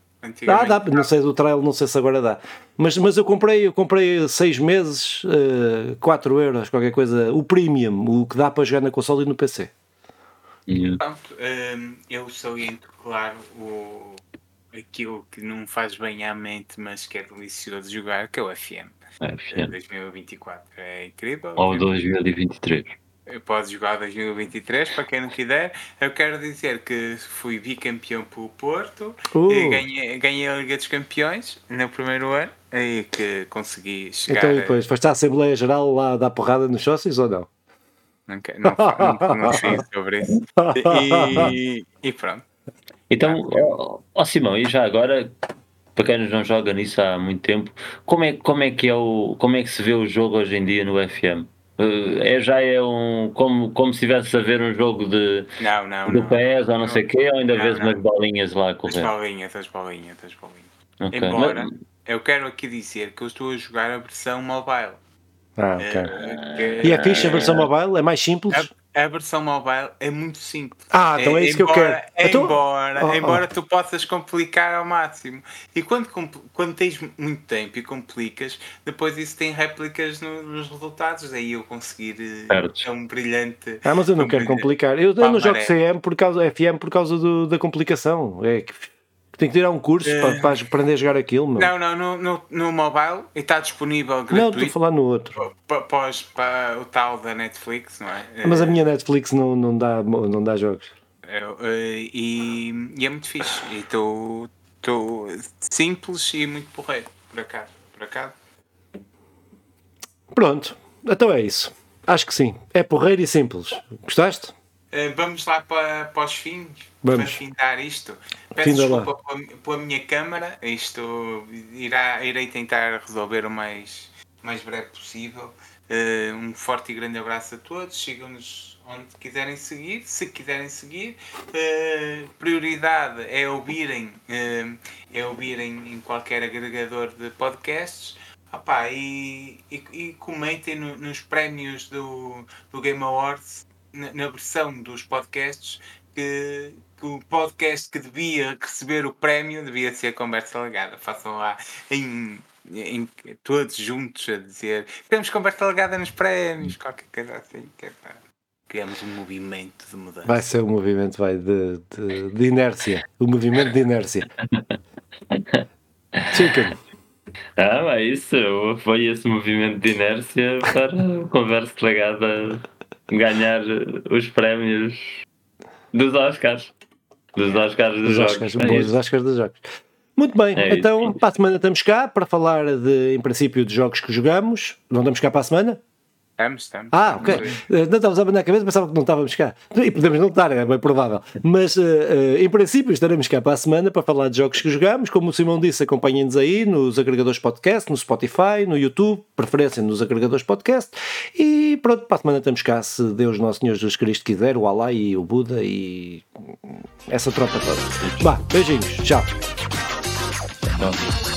S1: Ah, dá, não sei do trial, não sei se agora dá. Mas, mas eu comprei, eu comprei 6 meses, uh, eh, 4 euros, qualquer coisa, o premium, o que dá para jogar na console e no PC.
S3: Yeah.
S2: Pronto, um, eu saliento, claro, o, aquilo que não faz bem à mente, mas que é delicioso jogar, que é o FM.
S3: FM.
S2: 2024. É incrível.
S3: Ou 2023.
S2: Pode jogar 2023, para quem não quiser. Eu quero dizer que fui bicampeão pelo Porto,
S1: Uh.
S2: e ganhei, ganhei a Liga dos Campeões no primeiro ano e que consegui chegar.
S1: Então, e
S2: a-
S1: depois, foste à Assembleia Geral lá dar porrada nos sócios ou não?
S2: Não, não, não, não sei sobre isso. E, e pronto.
S3: Então, ó ó, Simão, e já agora, para quem não joga nisso há muito tempo, como é, como é que é o, como é que se vê o jogo hoje em dia no FM? Eh, É, já é um como, como se estivesse a ver um jogo de,
S2: Não, não,
S3: do
S2: não.
S3: PES ou não sei o quê, ou ainda
S2: Não,
S3: vês
S2: não.
S3: umas bolinhas lá a
S2: As
S3: correr?
S2: bolinhas, as bolinhas, as bolinhas.
S3: Ok.
S2: Embora,
S3: Mas-
S2: eu quero aqui dizer que eu estou a jogar a versão mobile.
S1: Ah, ok.
S2: Eh, que-
S1: E é fixe a versão mobile? É mais simples?
S2: A, a versão mobile é muito simples.
S1: Ah, então é isso que eu
S2: embora,
S1: quero. Então-
S2: Embora,
S1: Oh, oh.
S2: embora tu possas complicar ao máximo. E quando, quando tens muito tempo e complicas, depois isso tem réplicas no- nos resultados. Daí eu conseguir
S3: Certo.
S2: é um brilhante.
S1: Ah, mas eu não
S2: um
S1: quero complicar. Eu, eu não jogo. CM por causa, FM por causa do- da complicação. É que tenho que tirar um curso
S2: Eh.
S1: para, para aprender a jogar aquilo. Meu.
S2: Não, não, no, no, no mobile e está disponível
S1: Não, estou a
S2: gratuito
S1: falar no outro.
S2: para, para, o tal da Netflix, não é?
S1: Mas a
S2: Eh,
S1: minha Netflix não, não, dá, não dá jogos.
S2: Eu, eh, e, e é muito fixe. E estou simples e muito porreiro. Por acaso. Por acaso.
S1: Pronto, então é isso. Acho que sim. É porreiro e simples. Gostaste?
S2: Eh, vamos lá para, para os fins.
S1: Vamos.
S2: Para findar isto. Peço
S1: Finda
S2: desculpa pela, pela minha câmara. Isto irá, irei tentar resolver o mais, mais breve possível. Eh, um forte e grande abraço a todos. Sigam-nos onde quiserem seguir. Se quiserem seguir, eh, prioridade é ouvirem, eh, é ouvirem em qualquer agregador de podcasts. Opá, e, e, e comentem no- nos prémios do, do Game Awards, na, na versão dos podcasts, que, que o podcast que devia receber o prémio devia ser Conversa Legada. Façam lá em, em- todos juntos a dizer temos Conversa Legada nos prémios, qualquer coisa assim. Que é para criamos um movimento de mudança.
S1: Vai ser um movimento vai, de, de, de inércia. O movimento de inércia. Chicken.
S3: Ah, é isso. Foi esse movimento de inércia para a conversa legada ganhar os prémios dos Oscars. Dos Oscars dos
S1: Os
S3: jogos.
S1: Oscars,
S3: É isso.
S1: Oscars dos jogos. Muito bem,
S3: É isso.
S1: então para a semana estamos cá para falar de, em princípio, de jogos que jogamos. Não estamos cá para a semana?
S2: Estamos, estamos.
S1: Ah, ok.
S2: estamos.
S1: Eh, Não estávamos a abanar a cabeça, pensava que não estávamos cá. E podemos não estar, é bem provável. Mas, eh, eh, em princípio, estaremos cá para a semana para falar de jogos que jogamos. Como o Simão disse, acompanhem-nos aí nos agregadores podcast, no Spotify, no YouTube, preferência nos agregadores podcast. E pronto, para a semana estamos cá, se Deus Nosso Senhor Jesus Cristo quiser, o Alá e o Buda e essa tropa toda. Vá, beijinhos, tchau.
S3: Então,